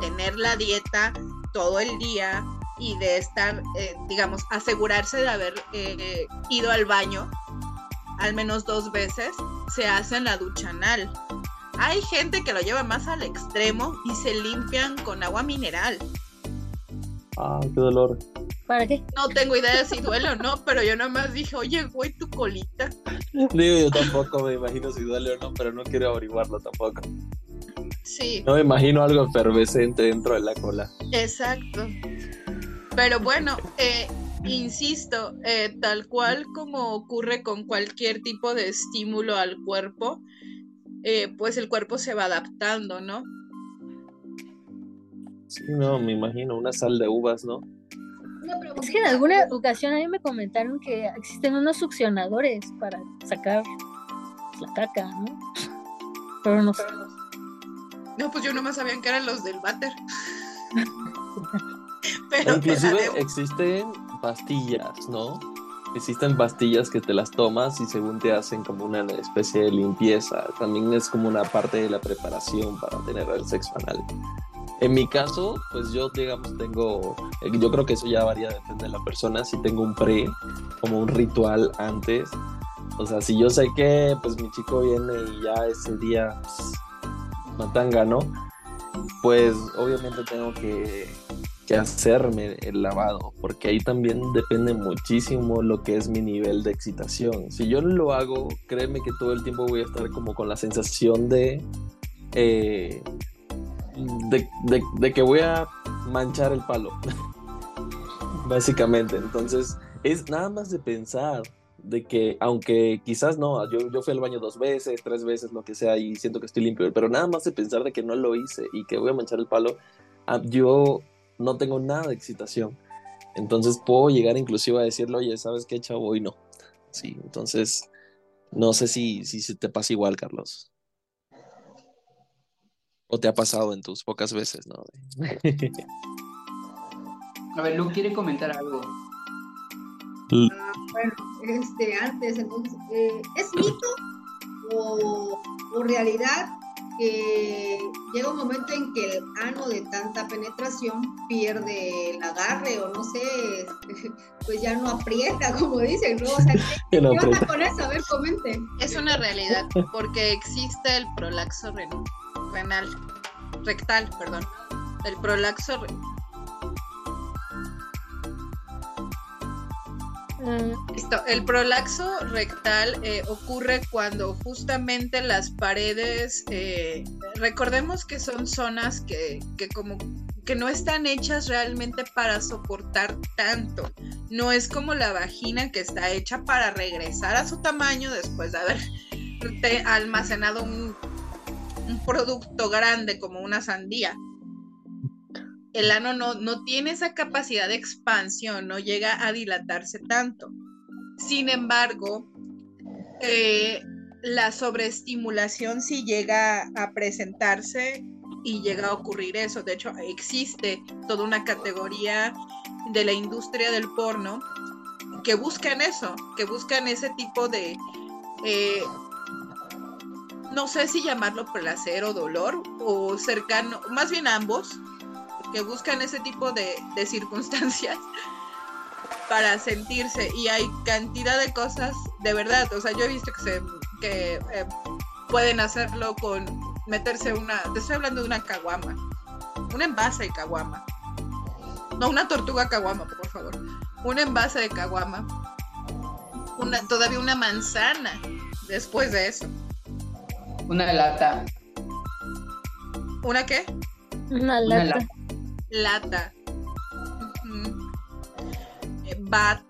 tener la dieta todo el día y de estar, eh, digamos, asegurarse de haber eh, ido al baño al menos dos veces, se hacen la ducha anal. Hay gente que lo lleva más al extremo y se limpian con agua mineral. Ah, qué dolor. ¿Para qué? No tengo idea si duele o no, pero yo nomás dije, oye, güey, tu colita. Digo, yo tampoco me imagino si duele o no, pero no quiero averiguarlo tampoco. Sí. No me imagino algo efervescente dentro de la cola. Exacto. Pero bueno, eh, insisto, eh, tal cual como ocurre con cualquier tipo de estímulo al cuerpo, eh, pues el cuerpo se va adaptando, ¿no? Sí, no, me imagino, una sal de uvas, ¿no? Es que en alguna ocasión a mí me comentaron que existen unos succionadores para sacar la caca, ¿no? Pero no sé. No, pues yo nomás sabían que eran los del váter. [LAUGHS] [LAUGHS] Pero inclusive existen pastillas, ¿no? Existen pastillas que te las tomas y según te hacen como una especie de limpieza. También es como una parte de la preparación para tener el sexo anal. En mi caso, pues yo, digamos, tengo, eh, yo creo que eso ya varía, depende de la persona, si tengo un pre, como un ritual antes. O sea, si yo sé que, pues mi chico viene y ya ese día, pues, matanga, ¿no? Pues obviamente tengo que, que hacerme el lavado, porque ahí también depende muchísimo lo que es mi nivel de excitación. Si yo no lo hago, créeme que todo el tiempo voy a estar como con la sensación de... Eh, de, que voy a manchar el palo. [LAUGHS] Básicamente. Entonces, es nada más de pensar de que, aunque quizás no, yo, yo fui al baño dos veces, tres veces, lo que sea, y siento que estoy limpio, pero nada más de pensar de que no lo hice y que voy a manchar el palo, ah, yo no tengo nada de excitación. Entonces puedo llegar inclusive a decirle, oye, ¿sabes qué, chavo? Y no. Sí, entonces, no sé si, si se te pasa igual, Carlos. ¿O te ha pasado en tus pocas veces, no? A ver, Lu quiere comentar algo. Ah, bueno, este, antes, entonces, eh, ¿es mito o, realidad que llega un momento en que el ano de tanta penetración pierde el agarre o no sé, [LAUGHS] pues ya no aprieta, [LAUGHS] como dicen, ¿no? O sea, [LAUGHS] ¿qué, no ¿qué con eso? A ver, comente. Es una realidad, porque existe el prolaxo renal renal, rectal, perdón, el prolaxo. Listo. El prolaxo rectal eh, ocurre cuando justamente las paredes, eh, recordemos que son zonas que, que, como que no están hechas realmente para soportar tanto. No es como la vagina que está hecha para regresar a su tamaño después de haber [LAUGHS] almacenado un un producto grande como una sandía, el ano no, no tiene esa capacidad de expansión, no llega a dilatarse tanto. Sin embargo, la sobreestimulación si llega a presentarse y llega a ocurrir eso. De hecho, existe toda una categoría de la industria del porno que buscan eso, que buscan ese tipo de, eh, no sé si llamarlo placer o dolor, o cercano, más bien ambos, que buscan ese tipo de, de circunstancias [LAUGHS] para sentirse y hay cantidad de cosas de verdad, o sea, yo he visto que se que eh, pueden hacerlo con meterse una, te estoy hablando de una caguama, un envase de caguama. No, una tortuga caguama, por favor. Un envase de caguama. Una, todavía una manzana después de eso. Una lata. ¿Una qué? Una Una lata. Lata. Eh, Bat.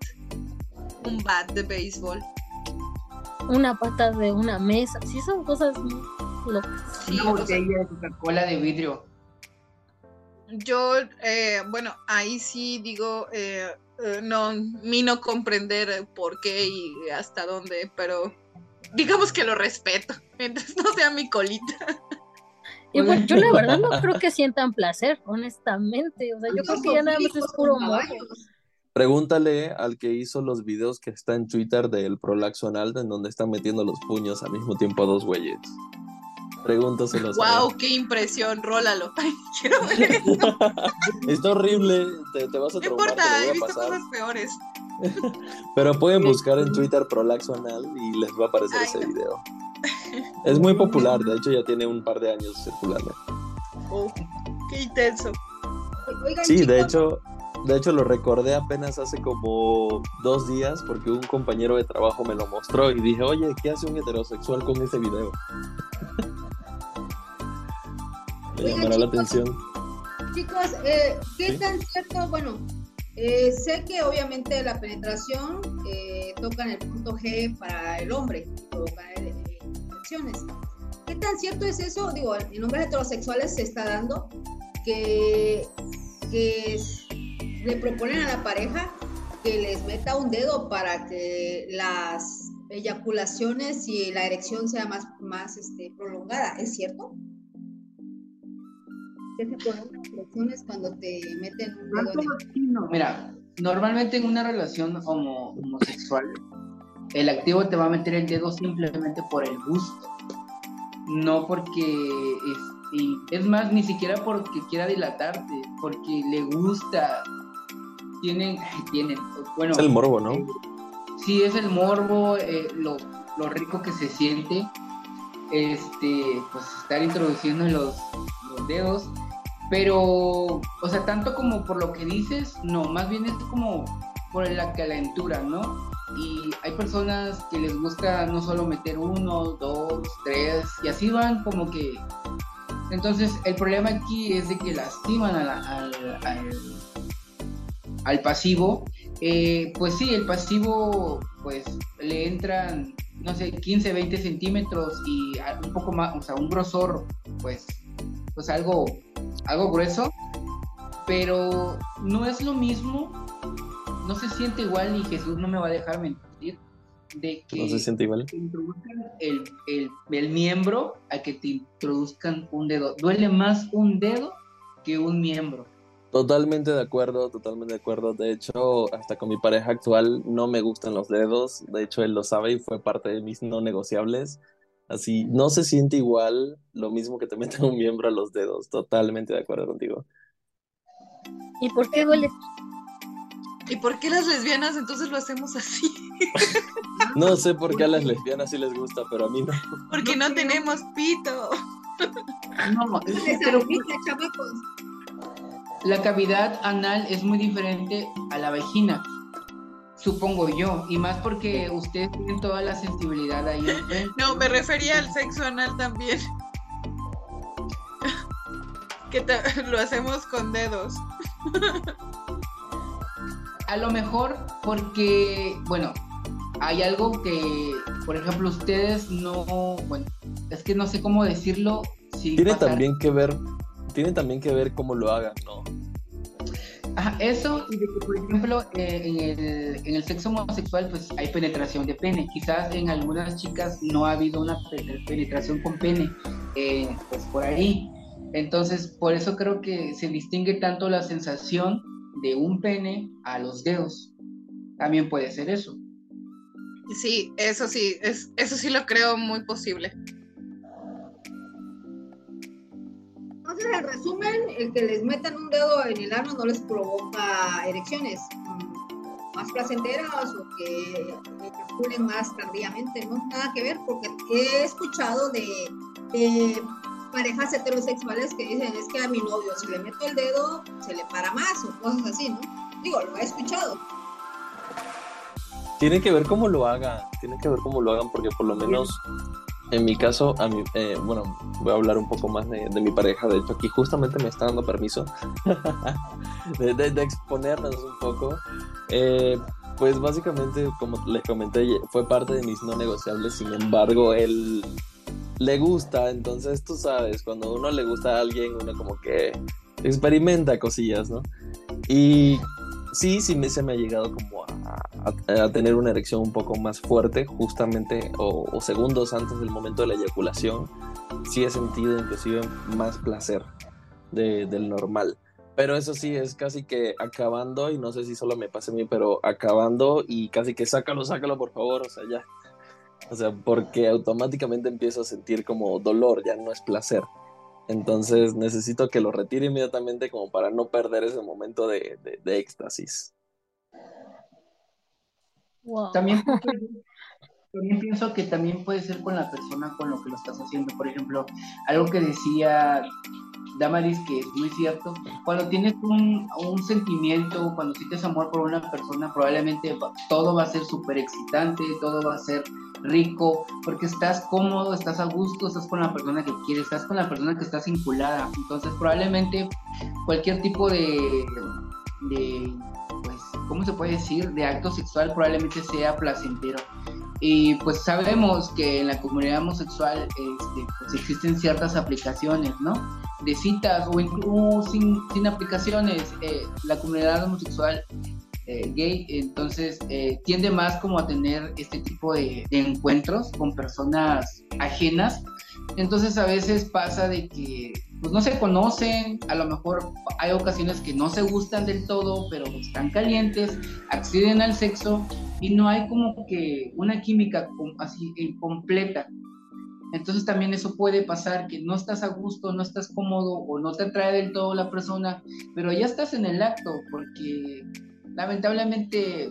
Un bat de béisbol. Una pata de una mesa. Sí, son cosas locas. Sí, Una botella de Coca-Cola de vidrio. Yo, eh, bueno, ahí sí digo, eh, eh, no, mi no comprender por qué y hasta dónde, pero digamos que lo respeto, [LAUGHS] mientras no sea mi colita. Y yo la verdad no creo que [LAUGHS] sientan placer, honestamente. O sea, yo creo que ya nada más es puro morbo. Pregúntale al que hizo los videos que está en Twitter del prolaxo anal, en donde están metiendo los puños al mismo tiempo a dos güeyes. Pregúntaselo. a ¡Wow! ¡Qué impresión! Rólalo. [LAUGHS] Ay, quiero ver [LAUGHS] eso. Está horrible, te, te vas a No importa, he voy a visto pasar. cosas peores. [LAUGHS] Pero pueden buscar en Twitter prolaxo anal y les va a aparecer Ay, ese no. video. [LAUGHS] Es muy popular, de hecho ya tiene un par de años circulando. Oh, ¡Qué intenso! Oigan, Sí, de hecho, de hecho lo recordé apenas hace como dos días porque un compañero de trabajo me lo mostró y dije, oye, ¿qué hace un heterosexual con ese video? [LAUGHS] Me Oigan, llamará la atención. Chicos, eh, ¿qué Sí. tan cierto? Bueno, eh, sé que obviamente la penetración eh, toca en el punto G para el hombre, provoca infecciones. ¿Qué tan cierto es eso? Digo, en hombres heterosexuales se está dando que, que le proponen a la pareja que les meta un dedo para que las eyaculaciones y la erección sea más, más este, prolongada. ¿Es cierto? Que se erecciones cuando te meten un dedo Mira, normalmente en una relación homo- homosexual, el activo te va a meter el dedo simplemente por el gusto. No porque es, y es más, ni siquiera porque quiera dilatarte, porque le gusta. Tienen, tienen, bueno, Es el morbo, ¿no? eh, sí, es el morbo, eh, lo, lo rico que se siente, este, pues estar introduciendo los, los dedos, pero, o sea, tanto como por lo que dices, no, más bien es como por la calentura, ¿no? Y hay personas que les gusta no solo meter uno, dos, tres, y así van como que... Entonces, el problema aquí es de que lastiman a la- al, al, pasivo. Eh, pues sí, el pasivo, pues le entran, no sé, 15, 20 centímetros y un poco más, o sea, un grosor, pues, pues algo, algo grueso, pero no es lo mismo, no se siente igual y Jesús no me va a dejar mentir de que No se siente igual. te introduzcan el, el, el miembro a que te introduzcan un dedo. Duele más un dedo que un miembro. Totalmente de acuerdo, totalmente de acuerdo. De hecho, hasta con mi pareja actual no me gustan los dedos. De hecho, él lo sabe y fue parte de mis no negociables. Así, no se siente igual lo mismo que te [LAUGHS] meten un miembro a los dedos. Totalmente de acuerdo contigo. ¿Y por qué duele? ¿Y por qué las lesbianas entonces lo hacemos así? [LAUGHS] No sé por qué a las lesbianas sí les gusta, pero a mí no. [LAUGHS] Porque no tenemos pito. No, Les pero la cavidad anal es muy diferente a la vagina, supongo yo, y más porque ustedes tienen toda la sensibilidad ahí. No, me refería al sexo anal también. [LAUGHS] Que lo hacemos con dedos. A lo mejor porque, bueno, hay algo que, por ejemplo, ustedes no, bueno, es que no sé cómo decirlo. Tiene pasar- también que ver, tiene también que ver cómo lo hagan, ¿no? Ajá, eso, y de que, por ejemplo, eh, en, el, en el sexo homosexual, pues hay penetración de pene. Quizás en algunas chicas no ha habido una pe- penetración con pene, eh, pues por ahí. Entonces, por eso creo que se distingue tanto la sensación de un pene a los dedos. También puede ser eso. Sí, eso sí, es, eso sí lo creo muy posible. Entonces, en resumen, el que les metan un dedo en el ano no les provoca erecciones mm, más placenteras o que eyaculen más tardíamente, no nada que ver, porque he escuchado de, de parejas heterosexuales que dicen es que a mi novio si le meto el dedo se le para más o cosas así, ¿no? Digo, lo he escuchado. Tiene que ver cómo lo hagan, tiene que ver cómo lo hagan, porque por lo menos en mi caso, a mí, eh, bueno, voy a hablar un poco más de, mi pareja. De hecho, aquí justamente me está dando permiso [LAUGHS] de, exponernos un poco. Eh, pues básicamente, como les comenté, fue parte de mis no negociables. Sin embargo, él le gusta. Entonces, tú sabes, cuando uno le gusta a alguien, uno como que experimenta cosillas, ¿no? Y sí, sí me, se me ha llegado como a, tener una erección un poco más fuerte, justamente, o, segundos antes del momento de la eyaculación. Sí he sentido inclusive más placer del normal. Pero eso sí, es casi que acabando, y no sé si solo me pase a mí, pero acabando y casi que sácalo, sácalo, por favor, o sea, ya. O sea, porque automáticamente empiezo a sentir como dolor, ya no es placer. Entonces necesito que lo retire inmediatamente como para no perder ese momento de, éxtasis. También, [LAUGHS] también pienso que también puede ser con la persona con lo que lo estás haciendo. Por ejemplo, algo que decía Damaris, que es muy cierto, cuando tienes un, un sentimiento, cuando sientes amor por una persona, probablemente todo va a ser súper excitante, todo va a ser rico, porque estás cómodo, estás a gusto, estás con la persona que quieres, estás con la persona que estás vinculada. Entonces, probablemente cualquier tipo de, de pues, ¿cómo se puede decir? De acto sexual probablemente sea placentero. Y pues sabemos que en la comunidad homosexual este, pues existen ciertas aplicaciones, ¿no? De citas o incluso sin, sin aplicaciones. Eh, la comunidad homosexual eh, gay, entonces eh, tiende más como a tener este tipo de, encuentros con personas ajenas. Entonces a veces pasa de que pues no se conocen, a lo mejor hay ocasiones que no se gustan del todo, pero están calientes, acceden al sexo y no hay como que una química así completa. Entonces también eso puede pasar, que no estás a gusto, no estás cómodo o no te atrae del todo la persona, pero ya estás en el acto porque lamentablemente...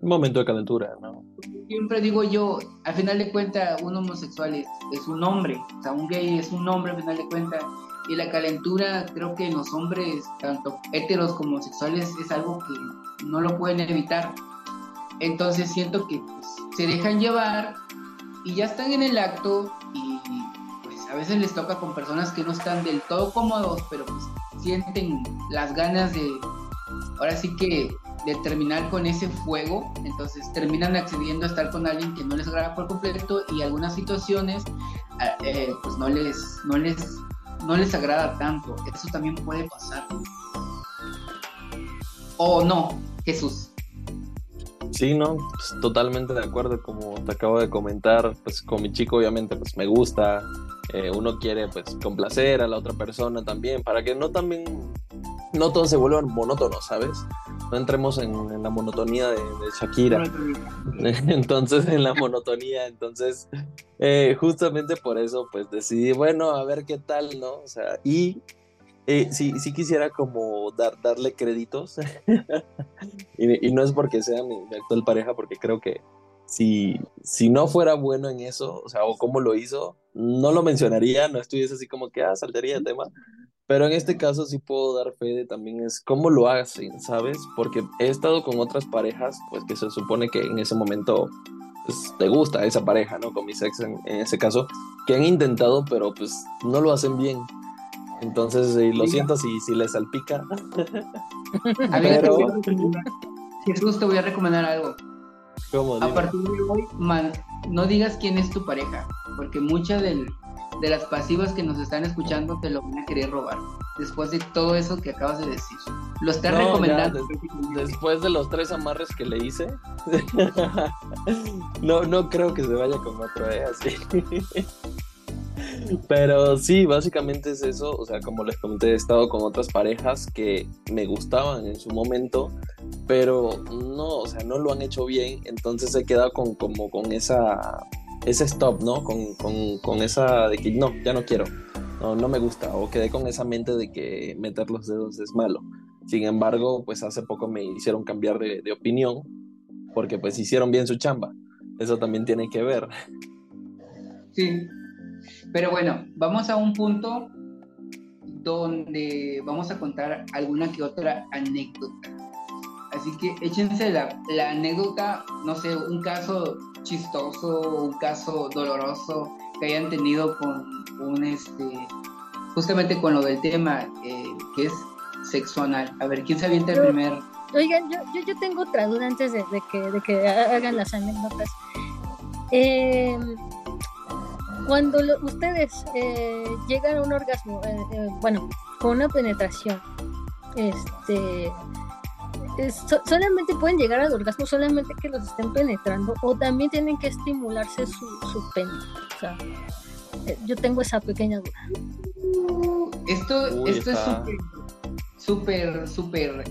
Un momento de calentura, ¿no? Siempre digo yo, al final de cuentas, un homosexual es, un hombre, o sea, un gay es un hombre al final de cuentas, y la calentura creo que en los hombres, tanto heteros como homosexuales, es algo que no lo pueden evitar. Entonces siento que pues, se dejan llevar y ya están en el acto y pues a veces les toca con personas que no están del todo cómodos, pero pues sienten las ganas de, ahora sí que de terminar con ese fuego, entonces terminan accediendo a estar con alguien que no les agrada por completo y algunas situaciones ah, eh, pues no les, no les, no les agrada tanto. Eso también puede pasar. O no, Jesús. Sí, no, pues, totalmente de acuerdo, como te acabo de comentar, pues con mi chico obviamente pues me gusta, eh, uno quiere pues complacer a la otra persona también, para que no también, no todo se vuelva monótono, ¿sabes? no entremos en, la monotonía de, Shakira. [LAUGHS] Entonces, en la monotonía, entonces, eh, justamente por eso, pues decidí, bueno, a ver qué tal, ¿no? O sea, y eh, sí, sí quisiera como dar, darle créditos, [LAUGHS] y, no es porque sea mi, actual pareja, porque creo que si, si no fuera bueno en eso, o sea, o cómo lo hizo, no lo mencionaría, no estuviese así como que, ah, saltaría el tema, pero en este caso sí puedo dar fe de también es cómo lo hacen, ¿sabes? Porque he estado con otras parejas, pues que se supone que en ese momento pues, te gusta esa pareja, ¿no? Con mi ex en, ese caso, que han intentado, pero pues no lo hacen bien. Entonces, lo siento si, si les salpica. [LAUGHS] Pero... Jesús, te voy a recomendar algo. ¿Cómo? A partir de hoy, man, no digas quién es tu pareja, porque mucha del, de las pasivas que nos están escuchando te lo van a querer robar. Después de todo eso que acabas de decir. Lo estás recomendando. después de los tres amarres que le hice. [LAUGHS] no, no creo que se vaya con otro, ¿eh? Así. [LAUGHS] Pero sí, básicamente es eso. O sea, como les comenté, he estado con otras parejas que me gustaban en su momento, pero no, o sea, no lo han hecho bien. Entonces he quedado con, como con esa, ese stop, ¿no? Con, con, con esa de que no, ya no quiero. No, no me gusta. O quedé con esa mente de que meter los dedos es malo. Sin embargo, pues hace poco me hicieron cambiar de, de opinión porque pues hicieron bien su chamba. Eso también tiene que ver. Sí, pero bueno, vamos a un punto donde vamos a contar alguna que otra anécdota. Así que échense la, la anécdota, no sé, un caso chistoso, un caso doloroso que hayan tenido con un, este, justamente con lo del tema, eh, que es sexo anal. A ver, ¿quién se avienta el primer? Oigan, yo, yo, yo tengo otra duda antes de, de, que, de que hagan las anécdotas. Eh, cuando lo, ustedes eh, llegan a un orgasmo, eh, eh, bueno, con una penetración, este, so, solamente pueden llegar al orgasmo solamente que los estén penetrando o también tienen que estimularse su, su pene. O sea, eh, yo tengo esa pequeña duda. Esto, Uy, esto está... es súper, súper, súper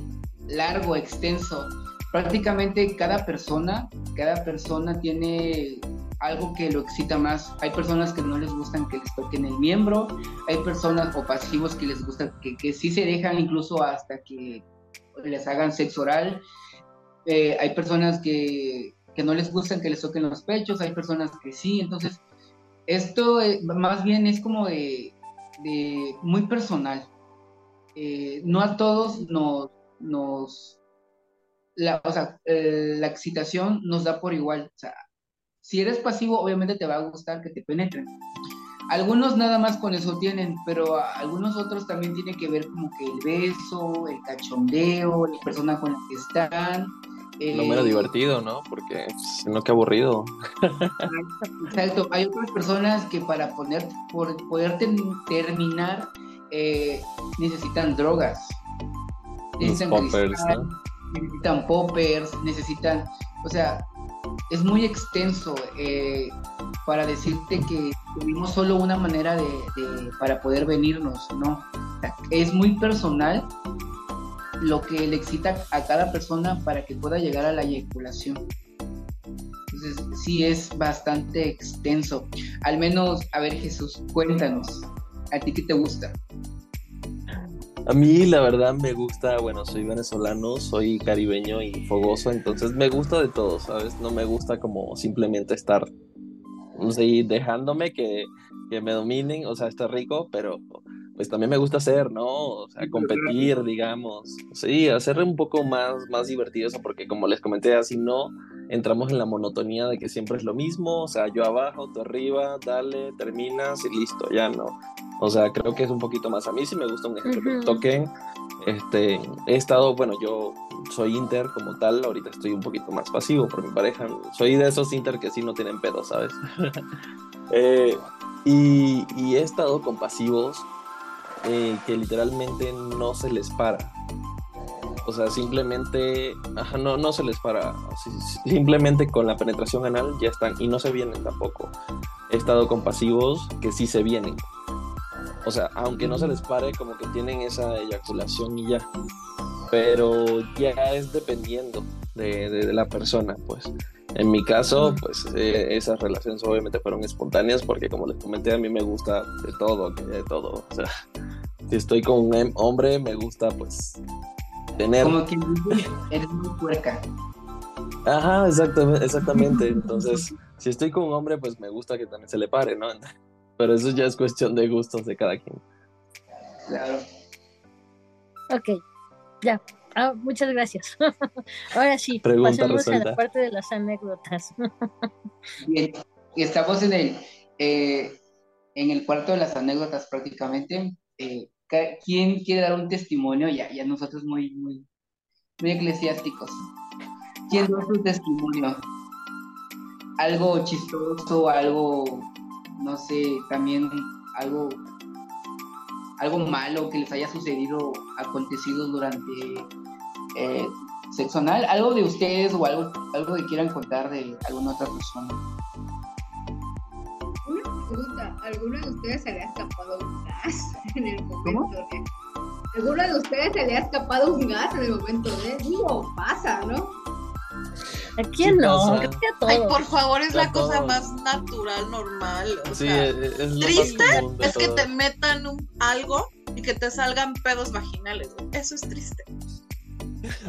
largo, extenso. Prácticamente cada persona, cada persona tiene algo que lo excita más. Hay personas que no les gustan que les toquen el miembro, hay personas o pasivos que les gusta que, que sí se dejan incluso hasta que les hagan sexo oral. Eh, hay personas que, que, no les gustan que les toquen los pechos, hay personas que sí. Entonces, esto eh, más bien es como de, de muy personal. Eh, no a todos nos, nos la, o sea, la excitación nos da por igual. O sea, si eres pasivo, obviamente te va a gustar que te penetren. Algunos nada más con eso tienen, pero algunos otros también tienen que ver como que el beso, el cachondeo, la persona con la que están. Eh... Lo menos divertido, ¿no? Porque si no, qué aburrido. [LAUGHS] Exacto. Hay otras personas que para poner, por poder ten, terminar eh, necesitan drogas. Necesitan poppers, ¿no? necesitan poppers, necesitan, o sea, es muy extenso eh, para decirte que tuvimos solo una manera de, de, para poder venirnos, ¿no? Es muy personal lo que le excita a cada persona para que pueda llegar a la eyaculación. Entonces, sí es bastante extenso. Al menos, a ver Jesús, cuéntanos, ¿a ti qué te gusta? A mí la verdad me gusta, bueno, soy venezolano, soy caribeño y fogoso, entonces me gusta de todo, ¿sabes? No me gusta como simplemente estar, no sé, dejándome que, que me dominen, o sea, está rico, pero pues también me gusta hacer, ¿no? O sea, competir, digamos. Sí, hacer un poco más, más divertido eso, porque como les comenté, así no entramos en la monotonía de que siempre es lo mismo, o sea, yo abajo, tú arriba, dale, terminas y listo, ya no. O sea, creo que es un poquito más. A mí sí me gusta un ejemplo uh -huh. toquen. Este, he estado, bueno, yo soy inter como tal, ahorita estoy un poquito más pasivo por mi pareja. Soy de esos inter que sí no tienen pedo, ¿sabes? [LAUGHS] eh, y, y, he estado con pasivos eh, que literalmente no se les para. O sea, simplemente, ajá, no, no se les para. Simplemente con la penetración anal ya están y no se vienen tampoco. He estado con pasivos que sí se vienen. O sea, aunque no se les pare, como que tienen esa eyaculación y ya. Pero ya es dependiendo de, de, de la persona, pues. En mi caso, pues eh, esas relaciones obviamente fueron espontáneas porque como les comenté, a mí me gusta de todo, que de todo. O sea, si estoy con un hombre, me gusta pues tener... Como que eres muy puerca. Ajá, exactamente, exactamente. Entonces, si estoy con un hombre, pues me gusta que también se le pare, ¿no? Pero eso ya es cuestión de gustos de cada quien. Claro. Ok, ya. Ah, muchas gracias. [LAUGHS] Ahora sí, Pregunta pasemos resuelta. a la parte de las anécdotas. Bien, estamos en el, eh, en el cuarto de las anécdotas prácticamente. Eh, ¿Quién quiere dar un testimonio? Ya, ya nosotros muy, muy, muy eclesiásticos. ¿Quién da su testimonio? Algo chistoso, algo no sé, también algo, algo malo que les haya sucedido, acontecido durante eh, sexo anal, algo de ustedes o algo, algo que quieran contar de alguna otra persona. Una pregunta, ¿Alguno de ustedes se le ha escapado un gas [LAUGHS] en el momento de... ¿Alguno de ustedes se le ha escapado un gas en el momento de... Digo, pasa, ¿no? ¿A quién Sí no? pasa. Creo que a todos. Ay, por favor, es A la cosa más natural, normal. O Sí, sea, es, es triste es que todo. te metan un- algo y que te salgan pedos vaginales. güey. Eso es triste.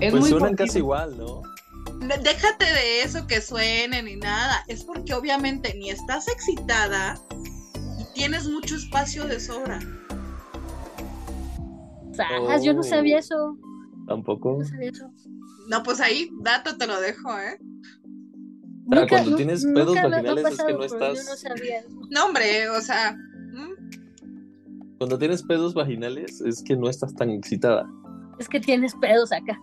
Es Pues muy suenan casi igual, ¿no? Déjate de eso que suenen ni nada. Es porque obviamente ni estás excitada y tienes mucho espacio de sobra. Sas, yo no sabía eso. Tampoco. No sabía eso. No, pues ahí, dato te lo dejo, ¿eh? sea, cuando tienes nunca pedos vaginales es que no estás- no hombre, o sea. ¿mm? Cuando tienes pedos vaginales es que no estás tan excitada. Es que tienes pedos acá.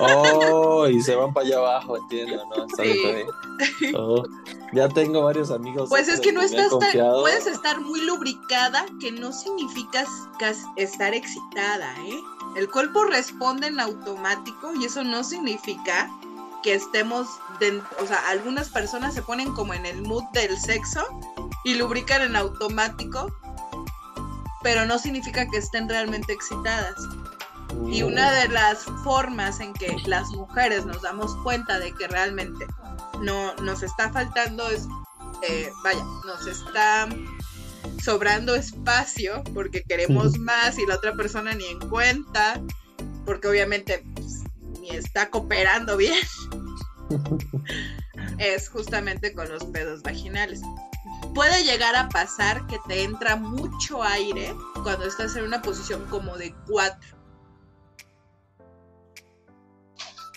Oh, y se van para allá abajo, entiendo, ¿no? Está bien, Sí. está bien. Oh, ya tengo varios amigos. Pues es que no estás tan. Puedes estar muy lubricada, que no significa estar excitada, ¿eh? El cuerpo responde en automático y eso no significa que estemos. o sea, algunas personas se ponen como en el mood del sexo y lubrican en automático, pero no significa que estén realmente excitadas. Y una de las formas en que las mujeres nos damos cuenta de que realmente no nos está faltando es, eh, vaya, nos está sobrando espacio porque queremos más y la otra persona ni en cuenta, porque obviamente pues, ni está cooperando bien, [LAUGHS] es justamente con los pedos vaginales. Puede llegar a pasar que te entra mucho aire cuando estás en una posición como de cuatro.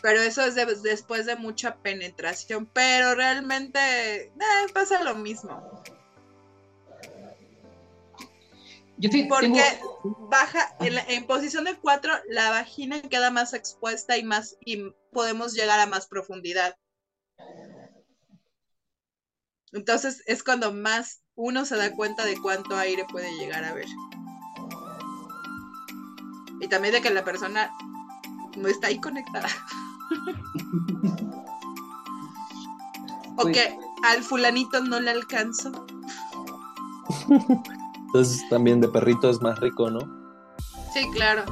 Pero eso es de- después de mucha penetración, pero realmente eh, pasa lo mismo. Yo sí Porque tengo- baja, en, la- en posición de 4, la vagina queda más expuesta y más y podemos llegar a más profundidad. Entonces es cuando más uno se da cuenta de cuánto aire puede llegar a ver. Y también de que la persona no está ahí conectada. [LAUGHS] o Pues- que al fulanito no le alcanzó. [LAUGHS] Entonces también de perrito es más rico, ¿no? Sí, claro.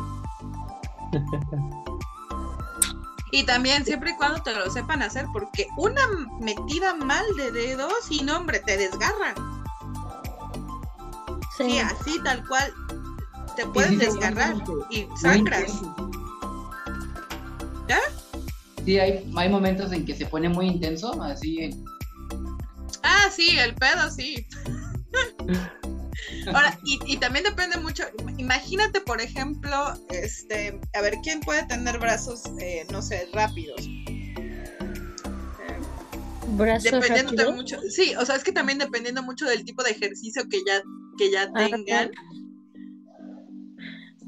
Y también siempre y cuando te lo sepan hacer, porque una metida mal de dedos y no, hombre, te desgarra. Sí, Sí. así tal cual. Te puedes sí, desgarrar y sangras. ¿Ya? Sí, hay, hay momentos en que se pone muy intenso, así. Ah, sí, el pedo, sí. Ahora, y, y también depende mucho. Imagínate, por ejemplo, este, a ver, ¿quién puede tener brazos, eh, no sé, rápidos? Brazos dependiendo de rápidos. mucho sí o sea es que también dependiendo mucho del tipo de ejercicio que ya que ya Ah, tengan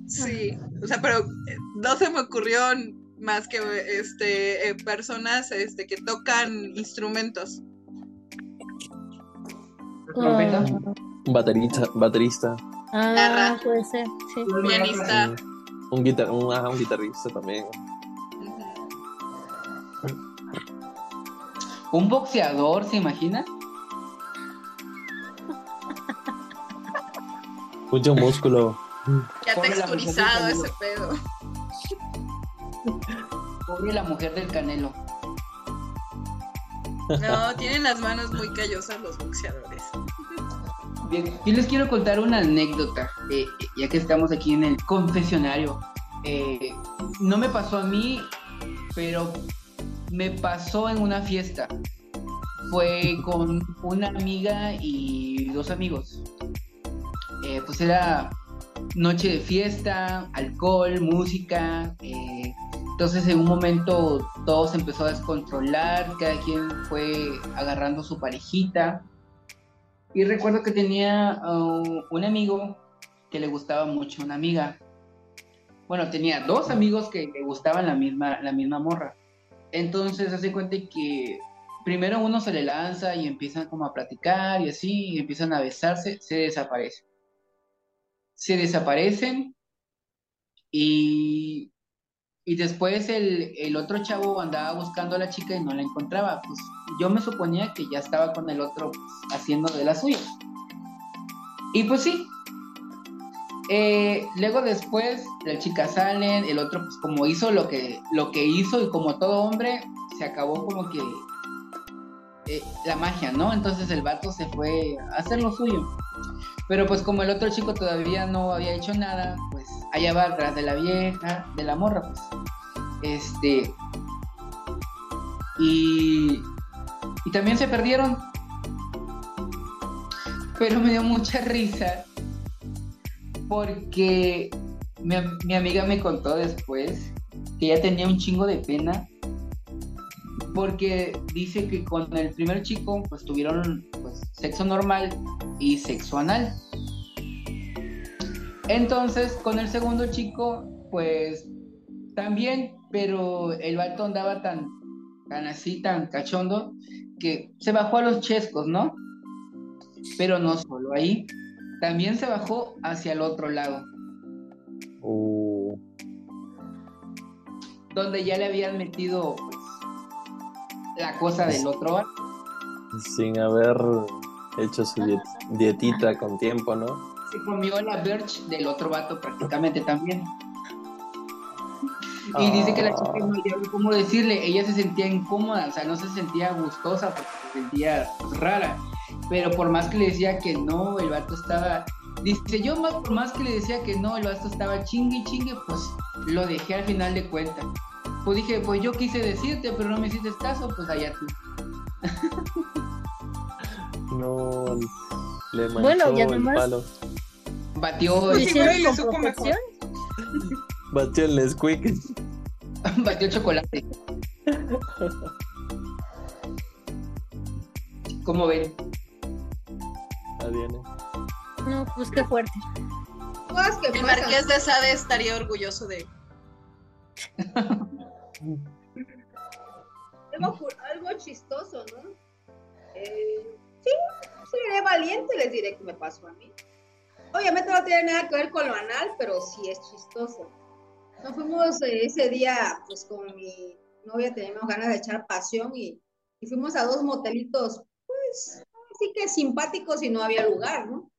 sí o sea pero eh, no se me ocurrió más que este eh, personas este que tocan instrumentos. Ah, Un baterista, baterista Ah, puede ser, sí. pianista sí. un, guitar, un, ajá, un guitarrista también. Un boxeador, ¿se imagina? Mucho músculo. ya texturizado ese pedo Pobre la mujer del canelo. no tienen las manos muy callosas los boxeadores Bien, yo les quiero contar una anécdota, eh, ya que estamos aquí en el confesionario. Eh, no me pasó a mí, pero me pasó en una fiesta. Fue con una amiga y dos amigos. Eh, pues era noche de fiesta, alcohol, música. eh, entonces en un momento todo se empezó a descontrolar, cada quien fue agarrando su parejita. Y recuerdo que tenía uh, un amigo que le gustaba mucho una amiga. Bueno, tenía dos amigos que le gustaban la misma, la misma morra. Entonces hace cuenta que primero uno se le lanza y empiezan como a platicar y así, empiezan a besarse, se desaparecen. Se desaparecen y, y después el, el otro chavo andaba buscando a la chica y no la encontraba. Pues yo me suponía que ya estaba con el otro pues, haciendo de las suyas. Y pues sí. Eh, luego después, la chica salen, el otro pues como hizo lo que, lo que hizo y como todo hombre, se acabó como que eh, la magia, ¿no? Entonces el vato se fue a hacer lo suyo. Pero pues como el otro chico todavía no había hecho nada, pues allá va atrás de la vieja, de la morra, pues. Este. Y. Y también se perdieron. Pero me dio mucha risa. Porque mi, mi amiga me contó después que ella tenía un chingo de pena porque dice que con el primer chico pues tuvieron pues, sexo normal y sexo anal. Entonces con el segundo chico pues también, pero el vato andaba tan, tan así, tan cachondo, que se bajó a los chescos, ¿no? Pero no solo ahí, también se bajó hacia el otro lado. Uh, Donde ya le habían metido pues, la cosa del otro vato. sin haber hecho su diet- dietita con tiempo, ¿no? Se comió la birch del otro vato prácticamente también. Y dice que la chica no sabía cómo decirle, ella se sentía incómoda, o sea, no se sentía gustosa porque se sentía pues, rara. Pero por más que le decía que no, el vato estaba. Dice, yo más por más que le decía que no, el vato estaba chingue y chingue, pues lo dejé al final de cuentas. Pues dije, pues yo quise decirte, pero no me hiciste caso, pues allá tú. [LAUGHS] No, le manchó Bueno, ya el nomás- palo. Batió, supo mejor. [LAUGHS] Batió el Nesquik. [LAUGHS] batió chocolate. ¿Cómo ven? Adiós. No, pues qué fuerte. Que El marqués de Sade estaría orgulloso de [LAUGHS] algo, cu- algo chistoso, ¿no? Eh, sí, seré valiente, les diré que me pasó a mí. Obviamente no tiene nada que ver con lo anal, pero sí es chistoso. Nos fuimos eh, ese día, pues con mi novia teníamos ganas de echar pasión y, fuimos a dos motelitos, pues, así que simpáticos y no había lugar, ¿no?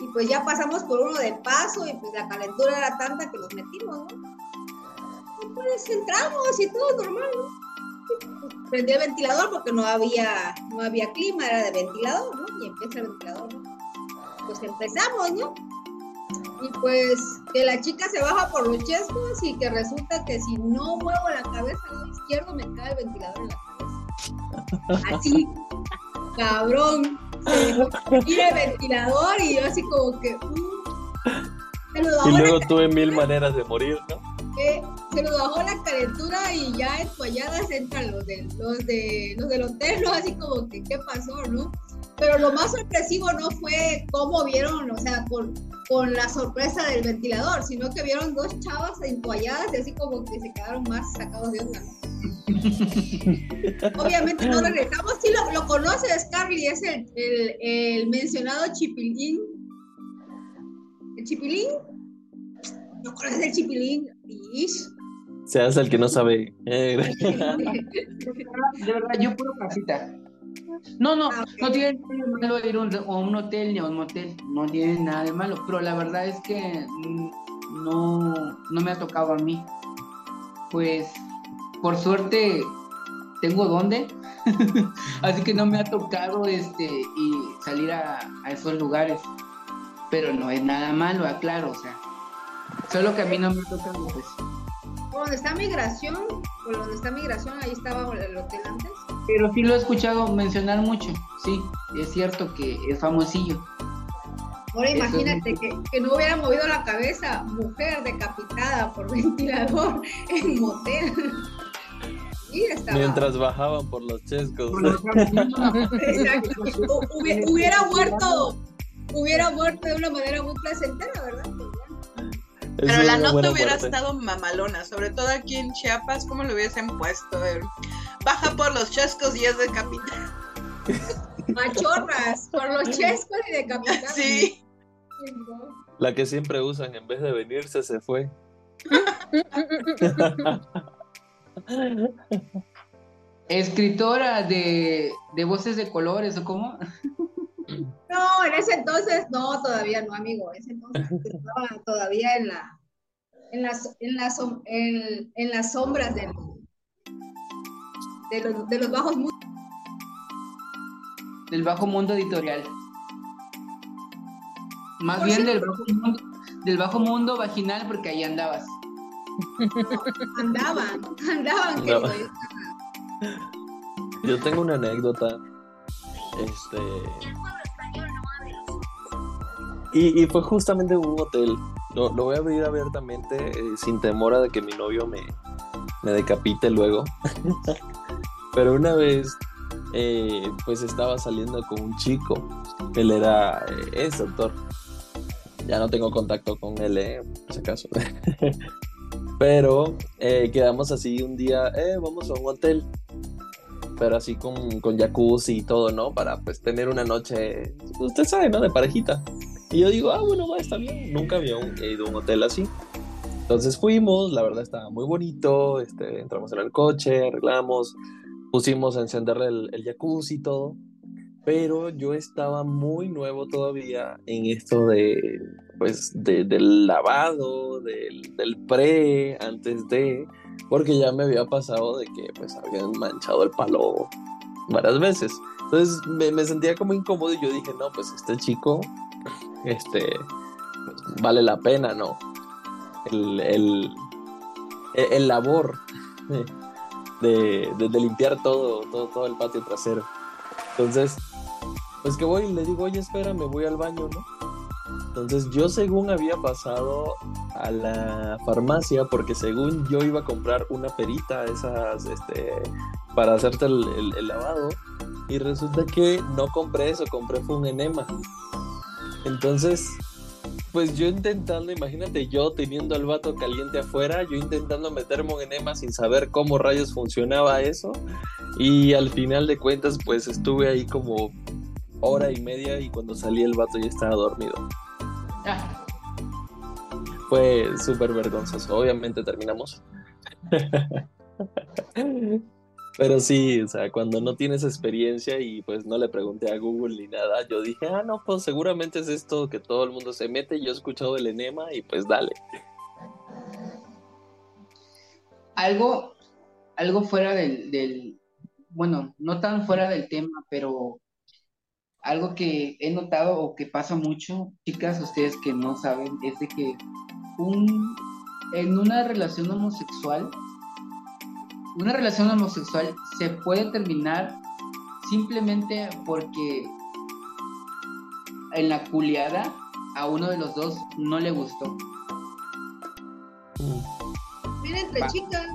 Y pues ya pasamos por uno de paso y pues la calentura era tanta que nos metimos, ¿no? Y pues entramos y todo normal, ¿no? Prendí el ventilador porque no había, no había clima, era de ventilador, ¿no? Y empieza el ventilador, ¿no? Pues empezamos, ¿no? Y pues que la chica se baja por los chescos y que resulta que si no muevo la cabeza al lado izquierdo me cae el ventilador en la cabeza. Así, [LAUGHS] cabrón. Tira el ventilador y yo así como que... mm, Y luego tuve mil maneras de morir, ¿no? Eh, se nos bajó la calentura y ya entoalladas entran los, de, los, de, los del hotel, ¿no? Así como que, ¿qué pasó, no? Pero lo más sorpresivo no fue cómo vieron, o sea, con, con la sorpresa del ventilador, sino que vieron dos chavas entoalladas y así como que se quedaron más sacados de onda. [LAUGHS] Obviamente no regresamos, sí lo, lo conoces, Carly, es el, el, el mencionado Chipilín. ¿El Chipilín? ¿No conoces el Chipilín? Ish. Se hace el que no sabe. Eh, [LAUGHS] [LAUGHS] De verdad, yo puro casita. No, no, Ah, no tiene nada de malo ir a un, a un hotel ni a un motel, no tiene nada de malo, pero la verdad es que mm, no, no me ha tocado a mí. Pues, por suerte, tengo dónde, [LAUGHS] así que no me ha tocado este y salir a, a esos lugares, pero no es nada malo, aclaro, o sea, solo que a mí no me ha tocado, pues. Por donde está migración, por donde está migración, ahí estaba el hotel antes. Pero sí lo he escuchado mencionar mucho, sí, es cierto que es famosillo. Ahora es imagínate que, que no hubiera movido la cabeza, mujer decapitada por [LAUGHS] ventilador en motel. Y estaba. Mientras bajaban por los chescos. [LAUGHS] Hubiera muerto, hubiera muerto de una manera muy placentera, ¿verdad? Pero la nota hubiera muerte. estado mamalona, sobre todo aquí en Chiapas, como lo hubiesen puesto. eh, Baja por los chescos y es de capital. [LAUGHS] Machorras, por los chescos y decapitadas. Sí. La que siempre usan en vez de venirse se fue. [LAUGHS] Escritora de, de voces de colores, ¿o cómo? No, en ese entonces, no, todavía no, amigo. En ese entonces [LAUGHS] estaba todavía en la, en las, en las, en, en las sombras de, de, los, de los bajos mundos. Del bajo mundo editorial. Más Por bien del bajo, mundo, del bajo mundo vaginal, porque ahí andabas. No, andaban, [LAUGHS] andaban, No. querido. Yo tengo una anécdota. Este. Y, fue justamente en un hotel. Lo, lo voy a abrir abiertamente, eh, sin temor a que mi novio me, me decapite luego. [LAUGHS] Pero una vez, eh, pues estaba saliendo con un chico. Él era, eh, doctor. Ya no tengo contacto con él, eh, por si acaso. [LAUGHS] Pero eh, quedamos así un día, eh, vamos a un hotel pero así con, con jacuzzi y todo, ¿no? Para pues tener una noche, usted sabe, ¿no? De parejita. Y yo digo, ah, bueno, va, está bien. Nunca había ido a un hotel así. Entonces fuimos, la verdad estaba muy bonito, este, entramos en el coche, arreglamos, pusimos a encender el, el jacuzzi y todo. Pero yo estaba muy nuevo todavía en esto de, pues, de- del lavado, del, del pre, antes de, porque ya me había pasado de que pues habían manchado el palo varias veces. Entonces me, me sentía como incómodo y yo dije, no, pues este chico, este, vale la pena, ¿no? El, el, el- labor de, de- de limpiar todo, todo, todo el patio trasero. Entonces, pues que voy y le digo, oye, espera, me voy al baño, ¿no? Entonces yo según había pasado a la farmacia porque según yo iba a comprar una perita esas este para hacerte el, el- el lavado y resulta que no compré eso, compré fue un enema. Entonces, pues yo intentando, imagínate yo teniendo al vato caliente afuera, yo intentando meterme un enema sin saber cómo rayos funcionaba eso y al final de cuentas pues estuve ahí como hora y media y cuando salí el vato ya estaba dormido Ah, fue súper vergonzoso. Obviamente terminamos. [LAUGHS] Pero sí, o sea, cuando no tienes experiencia y pues no le pregunté a Google ni nada, yo dije, ah, no, pues seguramente es esto que todo el mundo se mete. Yo he escuchado el enema y pues dale. algo, algo fuera del, del, bueno, no tan fuera del tema, pero algo que he notado o que pasa mucho, chicas, ustedes que no saben, es de que un, en una relación homosexual, una relación homosexual se puede terminar simplemente porque en la culiada a uno de los dos no le gustó. Miren, entre Va. chicas.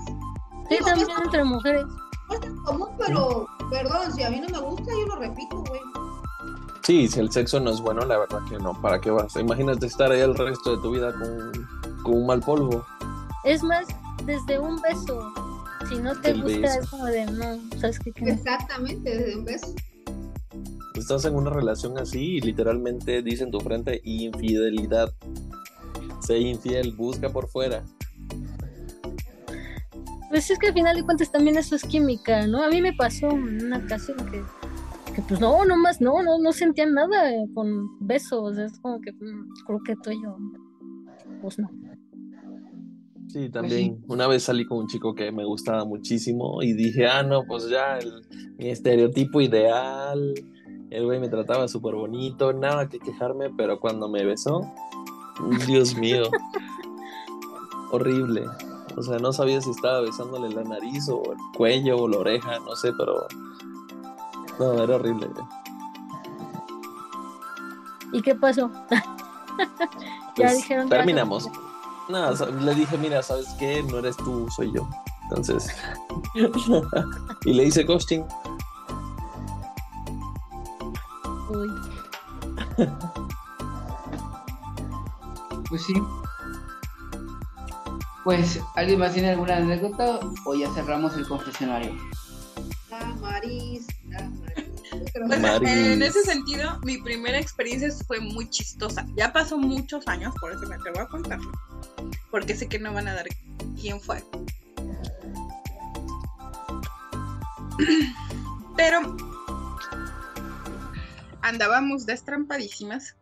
Sí, Digo, también no entre mujeres. no es tan común, pero perdón, si a mí no me gusta, yo lo repito, güey. Sí, si el sexo no es bueno, la verdad que no. ¿Para qué vas? Imagínate estar ahí el resto de tu vida con, con un mal polvo. Es más, desde un beso. Si no te El gusta, beso. es como de no, ¿sabes qué? Que no. Exactamente, desde un beso. Estás en una relación así y literalmente dice en tu frente infidelidad. Sé infiel, busca por fuera. Pues es que al final de cuentas también eso es química, ¿no? A mí me pasó en una ocasión que, que pues no, nomás no, no, no sentía nada con besos. Es como que mm, creo que tú y yo, pues no. Sí, también. Una vez salí con un chico que me gustaba muchísimo y dije, ah, no, pues ya, el- mi estereotipo ideal. El güey me trataba súper bonito, nada que quejarme, pero cuando me besó, Dios mío, [LAUGHS] horrible. O sea, no sabía si estaba besándole la nariz o el cuello o la oreja, no sé, pero... No, era horrible. ¿Y qué pasó? [LAUGHS] ya Pues, dijeron ya, terminamos. No, o sea, le dije, mira, ¿sabes qué? No eres tú, soy yo. Entonces. [LAUGHS] y le hice ghosting. Uy. Pues sí. Pues, ¿alguien más tiene alguna anécdota o ya cerramos el confesionario? Ah, Maris, ah, Maris. En ese sentido, mi primera experiencia fue muy chistosa. Ya pasó muchos años, por eso me atrevo a contarlo. Porque sé que no van a dar quién fue. [CLEARS THROAT] Pero andábamos destrampadísimas.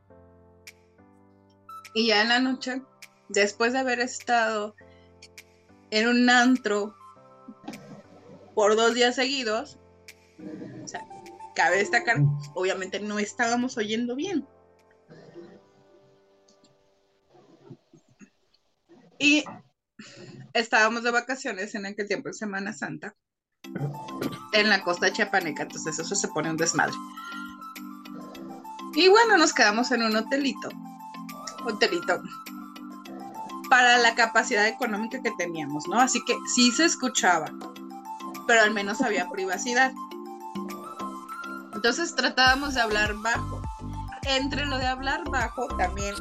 Y ya en la noche, después de haber estado en un antro por dos días seguidos, cabe destacar, obviamente no estábamos oyendo bien. Y estábamos de vacaciones en aquel tiempo, en Semana Santa, en la costa chiapaneca, entonces eso se pone un desmadre. Y bueno, nos quedamos en un hotelito, hotelito, para la capacidad económica que teníamos, ¿no? Así que sí se escuchaba, pero al menos había privacidad. Entonces tratábamos de hablar bajo. Entre lo de hablar bajo también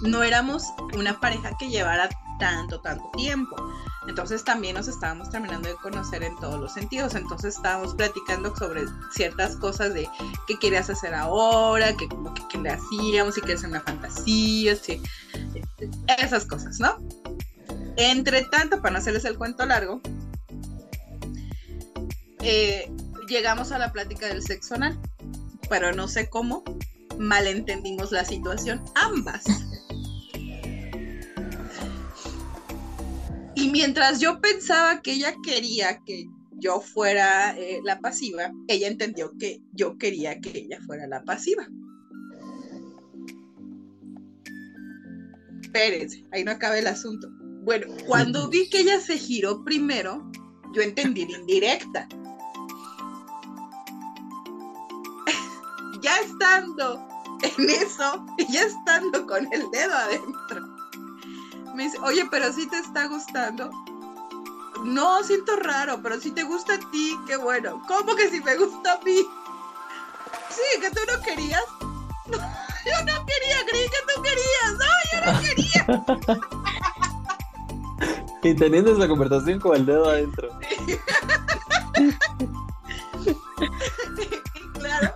no éramos una pareja que llevara tanto, tanto tiempo. Entonces también nos estábamos terminando de conocer en todos los sentidos. Entonces estábamos platicando sobre ciertas cosas de qué querías hacer ahora, que como que qué le hacíamos, si quieres una fantasía, si... esas cosas, ¿no? Entre tanto, para no hacerles el cuento largo, eh, llegamos a la plática del sexo anal, pero no sé cómo malentendimos la situación ambas. Y mientras yo pensaba que ella quería que yo fuera eh, la pasiva, ella entendió que yo quería que ella fuera la pasiva. Espérense, ahí no acaba el asunto. Bueno, cuando vi que ella se giró primero, yo entendí la indirecta. Ya estando en eso, ya estando con el dedo adentro me dice, oye, pero si te está gustando. No, siento raro, pero si te gusta a ti, qué bueno. ¿Cómo que si me gusta a mí? Sí, que tú no querías. yo no quería, creí que tú querías. No, yo no quería. [LAUGHS] y teniendo esa conversación con el dedo adentro. [LAUGHS] claro,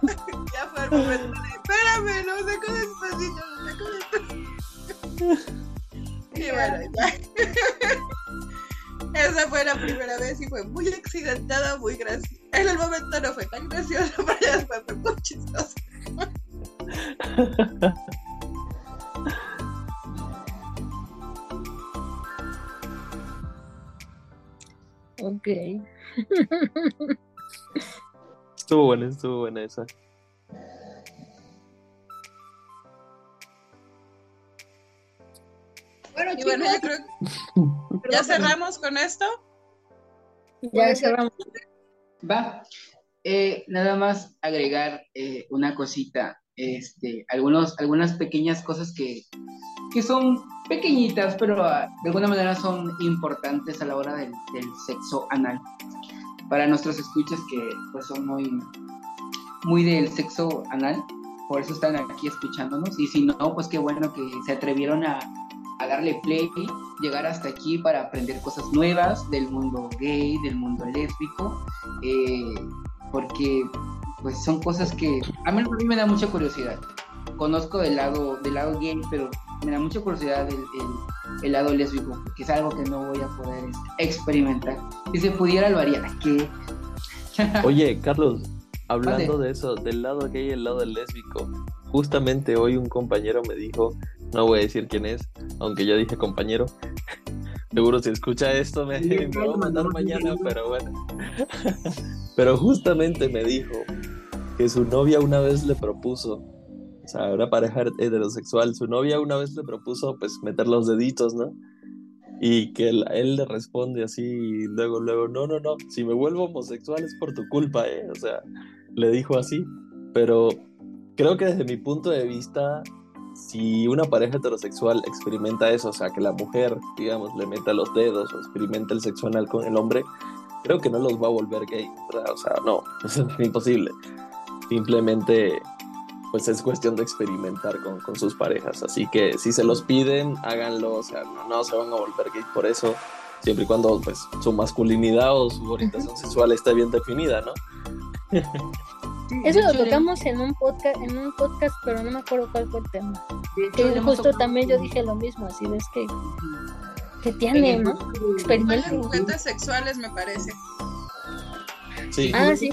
espérame, no sé cómo despacito, no sé cómo despacito. Y bueno, ya. Esa fue la primera vez y fue muy accidentada, muy graciosa. En el momento no fue tan gracioso, [LAUGHS] pero ya después fue muy. Ok. [LAUGHS] estuvo buena, estuvo buena esa. Bueno, y bueno, yo creo que [LAUGHS] ya cerramos con esto. Ya cerramos. Va. Eh, nada más agregar eh, una cosita, este, algunos, algunas pequeñas cosas que, que son pequeñitas, pero ah, de alguna manera son importantes a la hora del, del, sexo anal. Para nuestros escuchas que pues son muy, muy del sexo anal, por eso están aquí escuchándonos, y si no, pues qué bueno que se atrevieron a, a darle play, llegar hasta aquí para aprender cosas nuevas del mundo gay, del mundo lésbico, eh, porque pues son cosas que a mí, a mí me da mucha curiosidad. Conozco del lado, del lado gay, pero me da mucha curiosidad el, el, el lado lésbico, porque es algo que no voy a poder experimentar. Si se pudiera, lo haría. ¿Qué? [LAUGHS] Oye, Carlos, hablando de eso, del lado gay y el lado lésbico, justamente hoy un compañero me dijo no voy a decir quién es, aunque ya dije compañero. [LAUGHS] Seguro si escucha esto me, me va a mandar mañana, pero bueno. [LAUGHS] pero justamente me dijo que su novia una vez le propuso, o sea, una pareja heterosexual, su novia una vez le propuso pues meter los deditos, ¿no? Y que él, él le responde así, y luego, luego, no, no, no, si me vuelvo homosexual es por tu culpa, ¿eh? O sea, le dijo así, pero creo que desde mi punto de vista si una pareja heterosexual experimenta eso, o sea, que la mujer, digamos, le meta los dedos o experimenta el sexo anal con el hombre, creo que no los va a volver gay, ¿verdad? O sea, no, [LAUGHS] es imposible. Simplemente, pues es cuestión de experimentar con, con, sus parejas. Así que si se los piden, háganlo, o sea, no, no se van a volver gay por eso, siempre y cuando, pues, su masculinidad o su orientación sexual esté bien definida, ¿no? [LAUGHS] Eso lo tocamos en un podcast, en un podcast, pero no me acuerdo cuál fue el tema. Que justo también yo dije lo mismo, así ves que que tiene, ¿no? Experimenten. encuentros sexuales me parece. Sí. Ah, sí.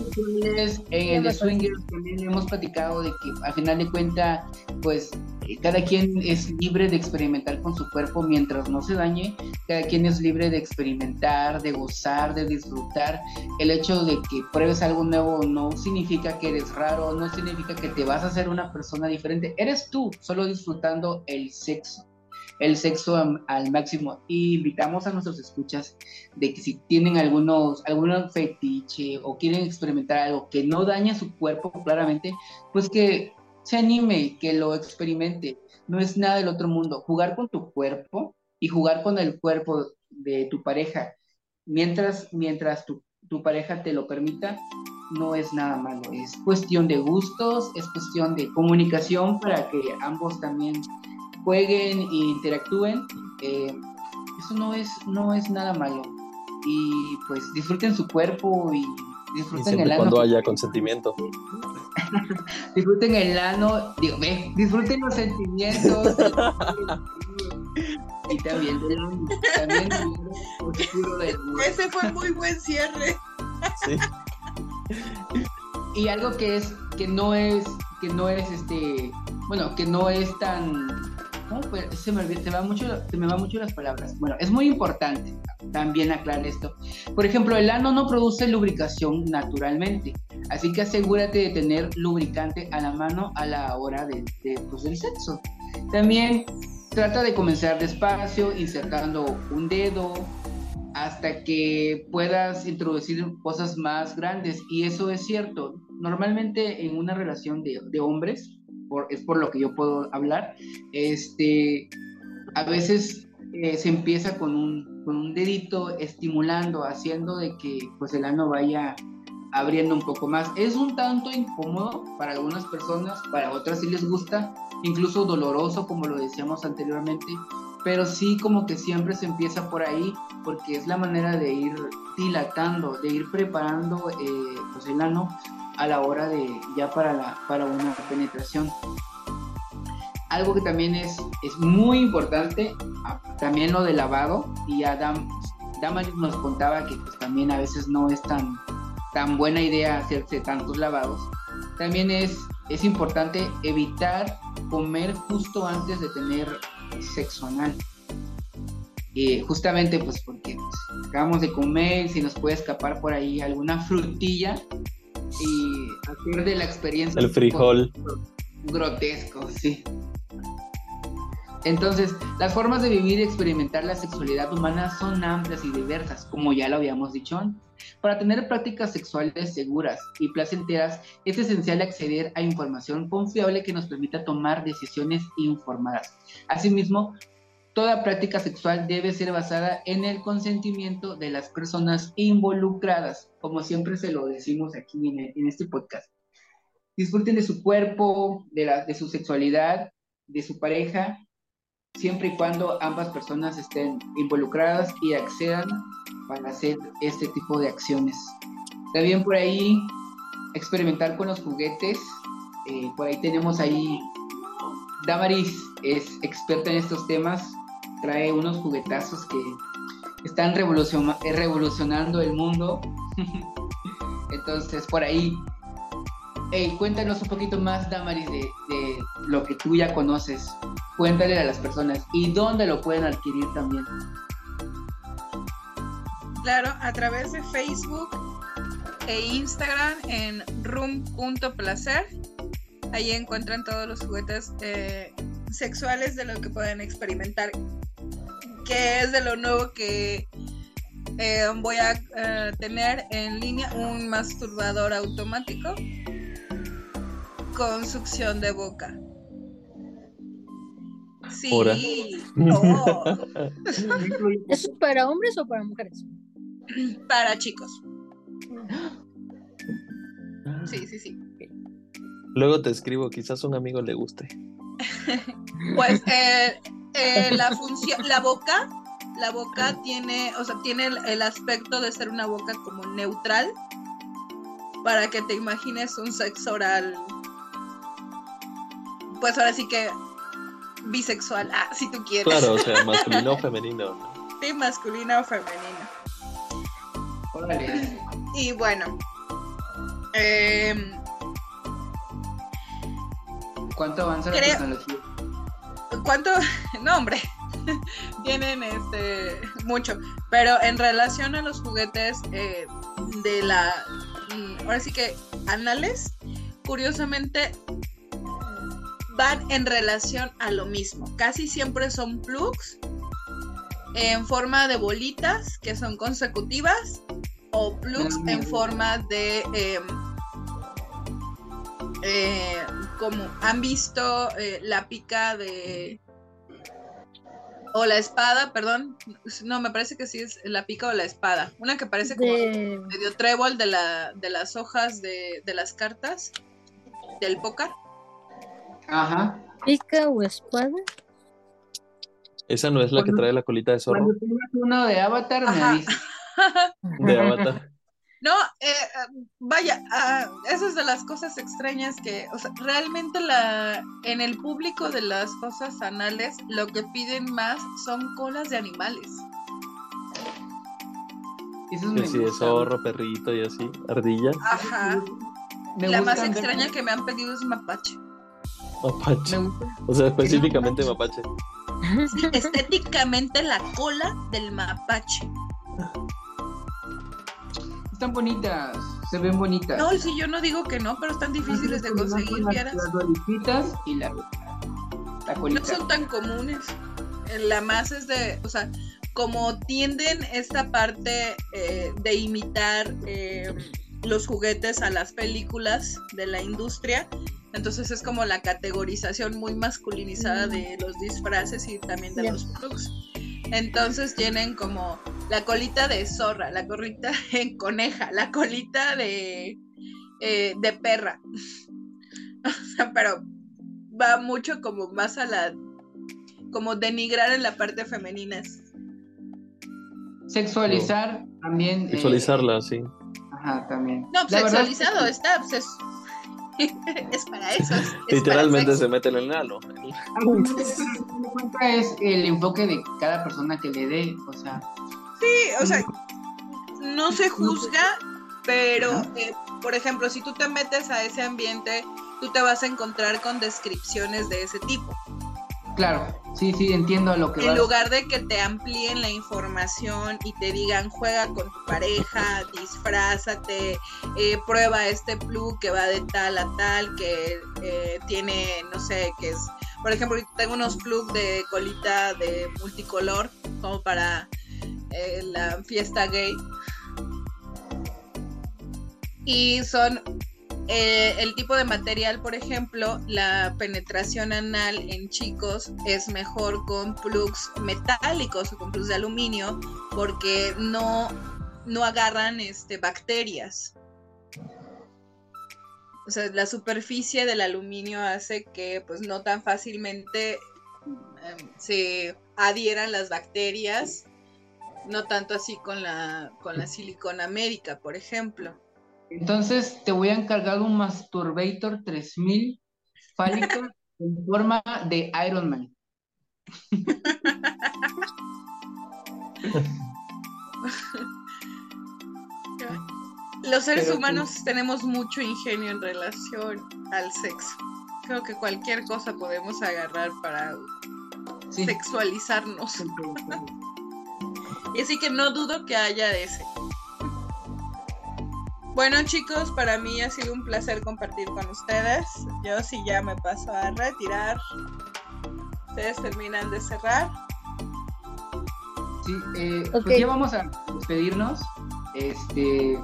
En el de Swingers también hemos platicado de que al final de cuentas, pues eh, cada quien es libre de experimentar con su cuerpo mientras no se dañe, cada quien es libre de experimentar, de gozar, de disfrutar. El hecho de que pruebes algo nuevo no significa que eres raro, no significa que te vas a hacer una persona diferente, eres tú, solo disfrutando el sexo el sexo al máximo. Y invitamos a nuestros escuchas de que si tienen algunos, algún fetiche o quieren experimentar algo que no daña su cuerpo claramente, pues que se anime, que lo experimente. No es nada del otro mundo. Jugar con tu cuerpo y jugar con el cuerpo de tu pareja, mientras, mientras tu, tu pareja te lo permita, no es nada malo. Es cuestión de gustos, es cuestión de comunicación para que ambos también jueguen e interactúen. Eh, eso no es, no es nada malo. Y pues disfruten su cuerpo y disfruten el ano. cuando haya consentimiento. [LAUGHS] disfruten el ano, digo, ve, disfruten los sentimientos. [LAUGHS] y también del ano, también oscuro del. [LAUGHS] Ese fue muy buen cierre. Sí. Y algo que es, que no es, que no es este, bueno, que no es tan ¿cómo fue? Se me, se, va mucho, se me van mucho las palabras. Bueno, es muy importante también aclarar esto. Por ejemplo, el ano no produce lubricación naturalmente, así que asegúrate de tener lubricante a la mano a la hora de, de, pues, del sexo. También trata de comenzar despacio, insertando un dedo hasta que puedas introducir cosas más grandes. Y eso es cierto. Normalmente en una relación de, de hombres, es por lo que yo puedo hablar, este, a veces eh, se empieza con un, con un dedito estimulando, haciendo de que pues el ano vaya abriendo un poco más. Es un tanto incómodo para algunas personas, para otras sí les gusta, incluso doloroso como lo decíamos anteriormente, pero sí como que siempre se empieza por ahí porque es la manera de ir dilatando, de ir preparando eh, pues el ano a la hora de ya para, la, para una penetración. Algo que también es, es muy importante, ah, también lo de lavado, y Adam, Damaris nos contaba que pues, también a veces no es tan, tan buena idea hacerse tantos lavados. También es, es importante evitar comer justo antes de tener sexo anal. Eh, justamente pues porque pues, acabamos de comer, si nos puede escapar por ahí alguna frutilla y hacer de la experiencia El frijol. grotesco, sí. Entonces, las formas de vivir y experimentar la sexualidad humana son amplias y diversas, como ya lo habíamos dicho antes. Para tener prácticas sexuales seguras y placenteras, es esencial acceder a información confiable que nos permita tomar decisiones informadas. Asimismo, toda práctica sexual debe ser basada en el consentimiento de las personas involucradas, como siempre se lo decimos aquí en, este podcast. Disfruten de su cuerpo, de su sexualidad, de su pareja, siempre y cuando ambas personas estén involucradas y accedan para hacer este tipo de acciones. También por ahí experimentar con los juguetes. Eh, por ahí tenemos ahí, Damaris es experta en estos temas, trae unos juguetazos que están revoluciona- revolucionando el mundo. [LAUGHS] Entonces, por ahí, hey, cuéntanos un poquito más, Damaris, de, de lo que tú ya conoces. Cuéntale a las personas y dónde lo pueden adquirir también. Claro, a través de Facebook e Instagram en room.placer. Ahí encuentran todos los juguetes eh, sexuales de lo que pueden experimentar. Que es de lo nuevo que eh, voy a eh, tener en línea un masturbador automático con succión de boca. Sí. Oh, ¿Eso es para hombres o para mujeres? para chicos. Sí, sí, sí. Luego te escribo, quizás a un amigo le guste. Pues eh, eh, la función, la boca, la boca tiene, o sea, tiene el, el aspecto de ser una boca como neutral para que te imagines un sexo oral. Pues ahora sí que bisexual, ah, si tú quieres. Claro, o sea, [LAUGHS] masculino o femenino. ¿no? Sí, masculino o femenino. Órale. Y bueno, Em, ¿Cuánto avanza la Creo- tecnología? ¿Cuánto? [LAUGHS] No, hombre. [LAUGHS] Tienen este mucho. Pero en relación a los juguetes eh, de la. mm, Ahora sí que anales, curiosamente van en relación a lo mismo. Casi siempre son plugs en forma de bolitas que son consecutivas o plugs Mm. en forma de. em, eh, como han visto eh, la pica de o la espada, perdón, no me parece que sí es la pica o la espada, una que parece como De medio trébol de la de las hojas de, de las cartas del póker. Ajá. pica o espada. Esa no es la que trae la colita de zorro Cuando tengas uno de Avatar, me dices. [LAUGHS] de Avatar. No, eh, eh, vaya, ah, esa es de las cosas extrañas que, o sea, realmente la en el público de las cosas anales lo que piden más son colas de animales. Que me sí, de gustan. zorro, perrito y así, ardilla, Ajá. Me la más extraña que me han pedido es mapache. mapache. O sea, específicamente mapache. Sí, estéticamente la cola del mapache. Están bonitas, se ven bonitas. No, sí, yo no digo que no, pero están difíciles de conseguir, Las- vieras. Las bolitas y la, la No son tan comunes. La más es de, o sea, como tienden esta parte eh, de imitar eh, los juguetes a las películas de la industria, entonces es como la categorización muy masculinizada de los disfraces y también de los plugs. Entonces tienen como la colita de zorra, la colita [LAUGHS] en coneja, la colita de, eh, de perra. [LAUGHS] O sea, pero va mucho como más a la como denigrar en la parte femenina. Sexualizar también. eh, Visualizarla, sí. ajá, también. No, La sexualizado está, pues [LAUGHS] es, para eso. es- es para Literalmente se mete en el cuentas es el enfoque de cada persona que le dé, o sea, Sí, o sea, no se juzga, pero, eh, por ejemplo, si tú te metes a ese ambiente, tú te vas a encontrar con descripciones de ese tipo. Claro, sí, sí, entiendo a lo que En vas. lugar de que te amplíen la información y te digan juega con tu pareja, disfrázate, eh, prueba este plug que va de tal a tal, que eh, tiene, no sé, que es, por ejemplo, tengo unos plugs de colita de multicolor como para eh, la fiesta gay. Y son eh, el tipo de material, por ejemplo, la penetración anal en chicos es mejor con plugs metálicos o con plugs de aluminio porque no, no agarran este, bacterias. O sea, la superficie del aluminio hace que pues no tan fácilmente em, se adhieran las bacterias, no tanto así con la, con la silicona médica, por ejemplo. Entonces te voy a encargar un Masturbator 3000 fálico [LAUGHS] en forma de Iron Man. [LAUGHS] Los seres Pero tú- humanos tenemos mucho ingenio en relación al sexo. Creo que cualquier cosa podemos agarrar para Sí. sexualizarnos. [LAUGHS] Y así que no dudo que haya ese. Bueno chicos, para mí ha sido un placer compartir con ustedes. Yo sí ya me paso a retirar. Ustedes terminan de cerrar. Sí, eh, Ok. pues ya vamos a despedirnos. Este,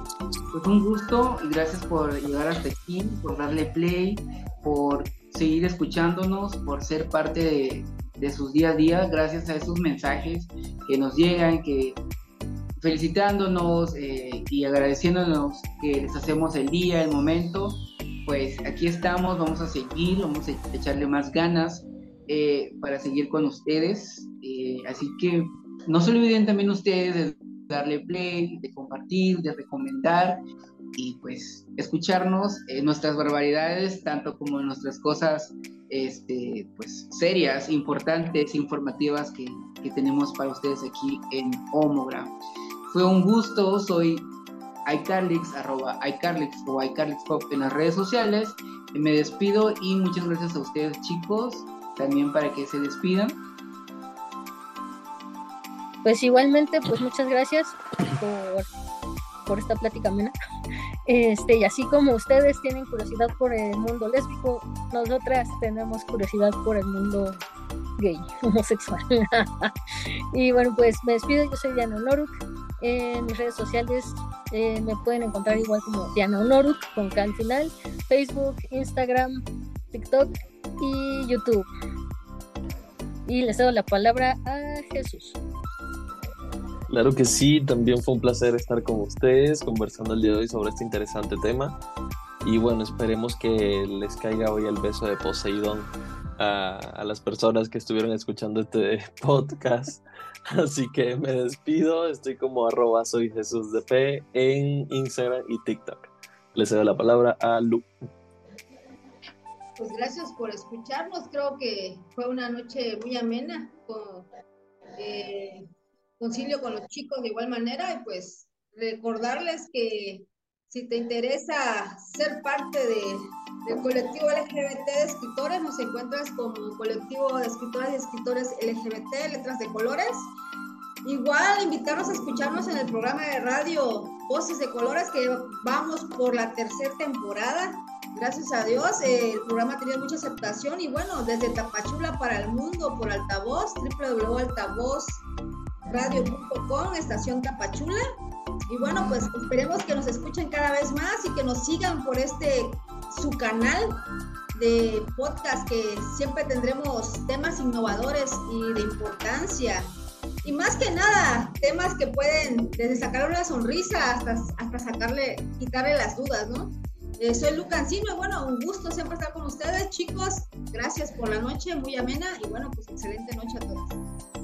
pues un gusto y gracias por llegar hasta aquí, por darle play, por seguir escuchándonos, por ser parte de, de sus día a día, gracias a esos mensajes que nos llegan, que felicitándonos eh, y agradeciéndonos que les hacemos el día, el momento, pues aquí estamos, vamos a seguir, vamos a echarle más ganas eh, para seguir con ustedes. eh, así que no se olviden también ustedes de darle play, de compartir, de recomendar y pues escucharnos nuestras barbaridades, tanto como nuestras cosas este, pues, serias, importantes, informativas que, que tenemos para ustedes aquí en Homogram. Fue un gusto, soy iCarlix, arroba iCarlix o iCarlixPop en las redes sociales. Me despido y muchas gracias a ustedes chicos, también para que se despidan. Pues igualmente, pues muchas gracias por, por esta plática amena. Este, y así como ustedes tienen curiosidad por el mundo lésbico, nosotras tenemos curiosidad por el mundo gay, [LAUGHS] homosexual. [LAUGHS] y bueno, pues me despido, yo soy Diana Noruk. En mis redes sociales eh, me pueden encontrar igual como Diana Noruk con K al final, Facebook, Instagram, TikTok y YouTube. Y les doy la palabra a Jesús. Claro que sí, también fue un placer estar con ustedes conversando el día de hoy sobre este interesante tema. Y bueno, esperemos que les caiga hoy el beso de Poseidón a, las personas que estuvieron escuchando este [LAUGHS] podcast. Así que me despido, estoy como arroba soy Jesús en Instagram y TikTok. Les cedo la palabra a Lu. Pues gracias por escucharnos, creo que fue una noche muy amena, con, eh, concilio con los chicos de igual manera y pues recordarles que si te interesa ser parte de, del colectivo LGBT de escritores, nos encuentras como colectivo de escritoras y escritores LGBT, letras de colores. Igual invitarnos a escucharnos en el programa de radio Voces de Colores, que vamos por la tercera temporada. Gracias a Dios, el programa ha tenido mucha aceptación y bueno, desde Tapachula para el mundo por altavoz, www.altavozradio.com, estación Tapachula y bueno, pues esperemos que nos escuchen cada vez más y que nos sigan por este su canal de podcast que siempre tendremos temas innovadores y de importancia. Y más que nada, temas que pueden desde sacar una sonrisa hasta, hasta sacarle, quitarle las dudas, ¿no? Eh, soy Lucancino y bueno, un gusto siempre estar con ustedes, chicos. Gracias por la noche, muy amena y bueno, pues excelente noche a todos.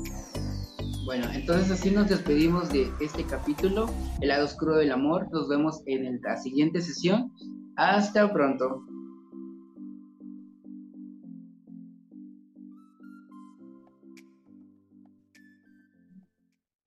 Bueno, entonces así nos despedimos de este capítulo, El lado oscuro del amor. Nos vemos en la siguiente sesión. Hasta pronto.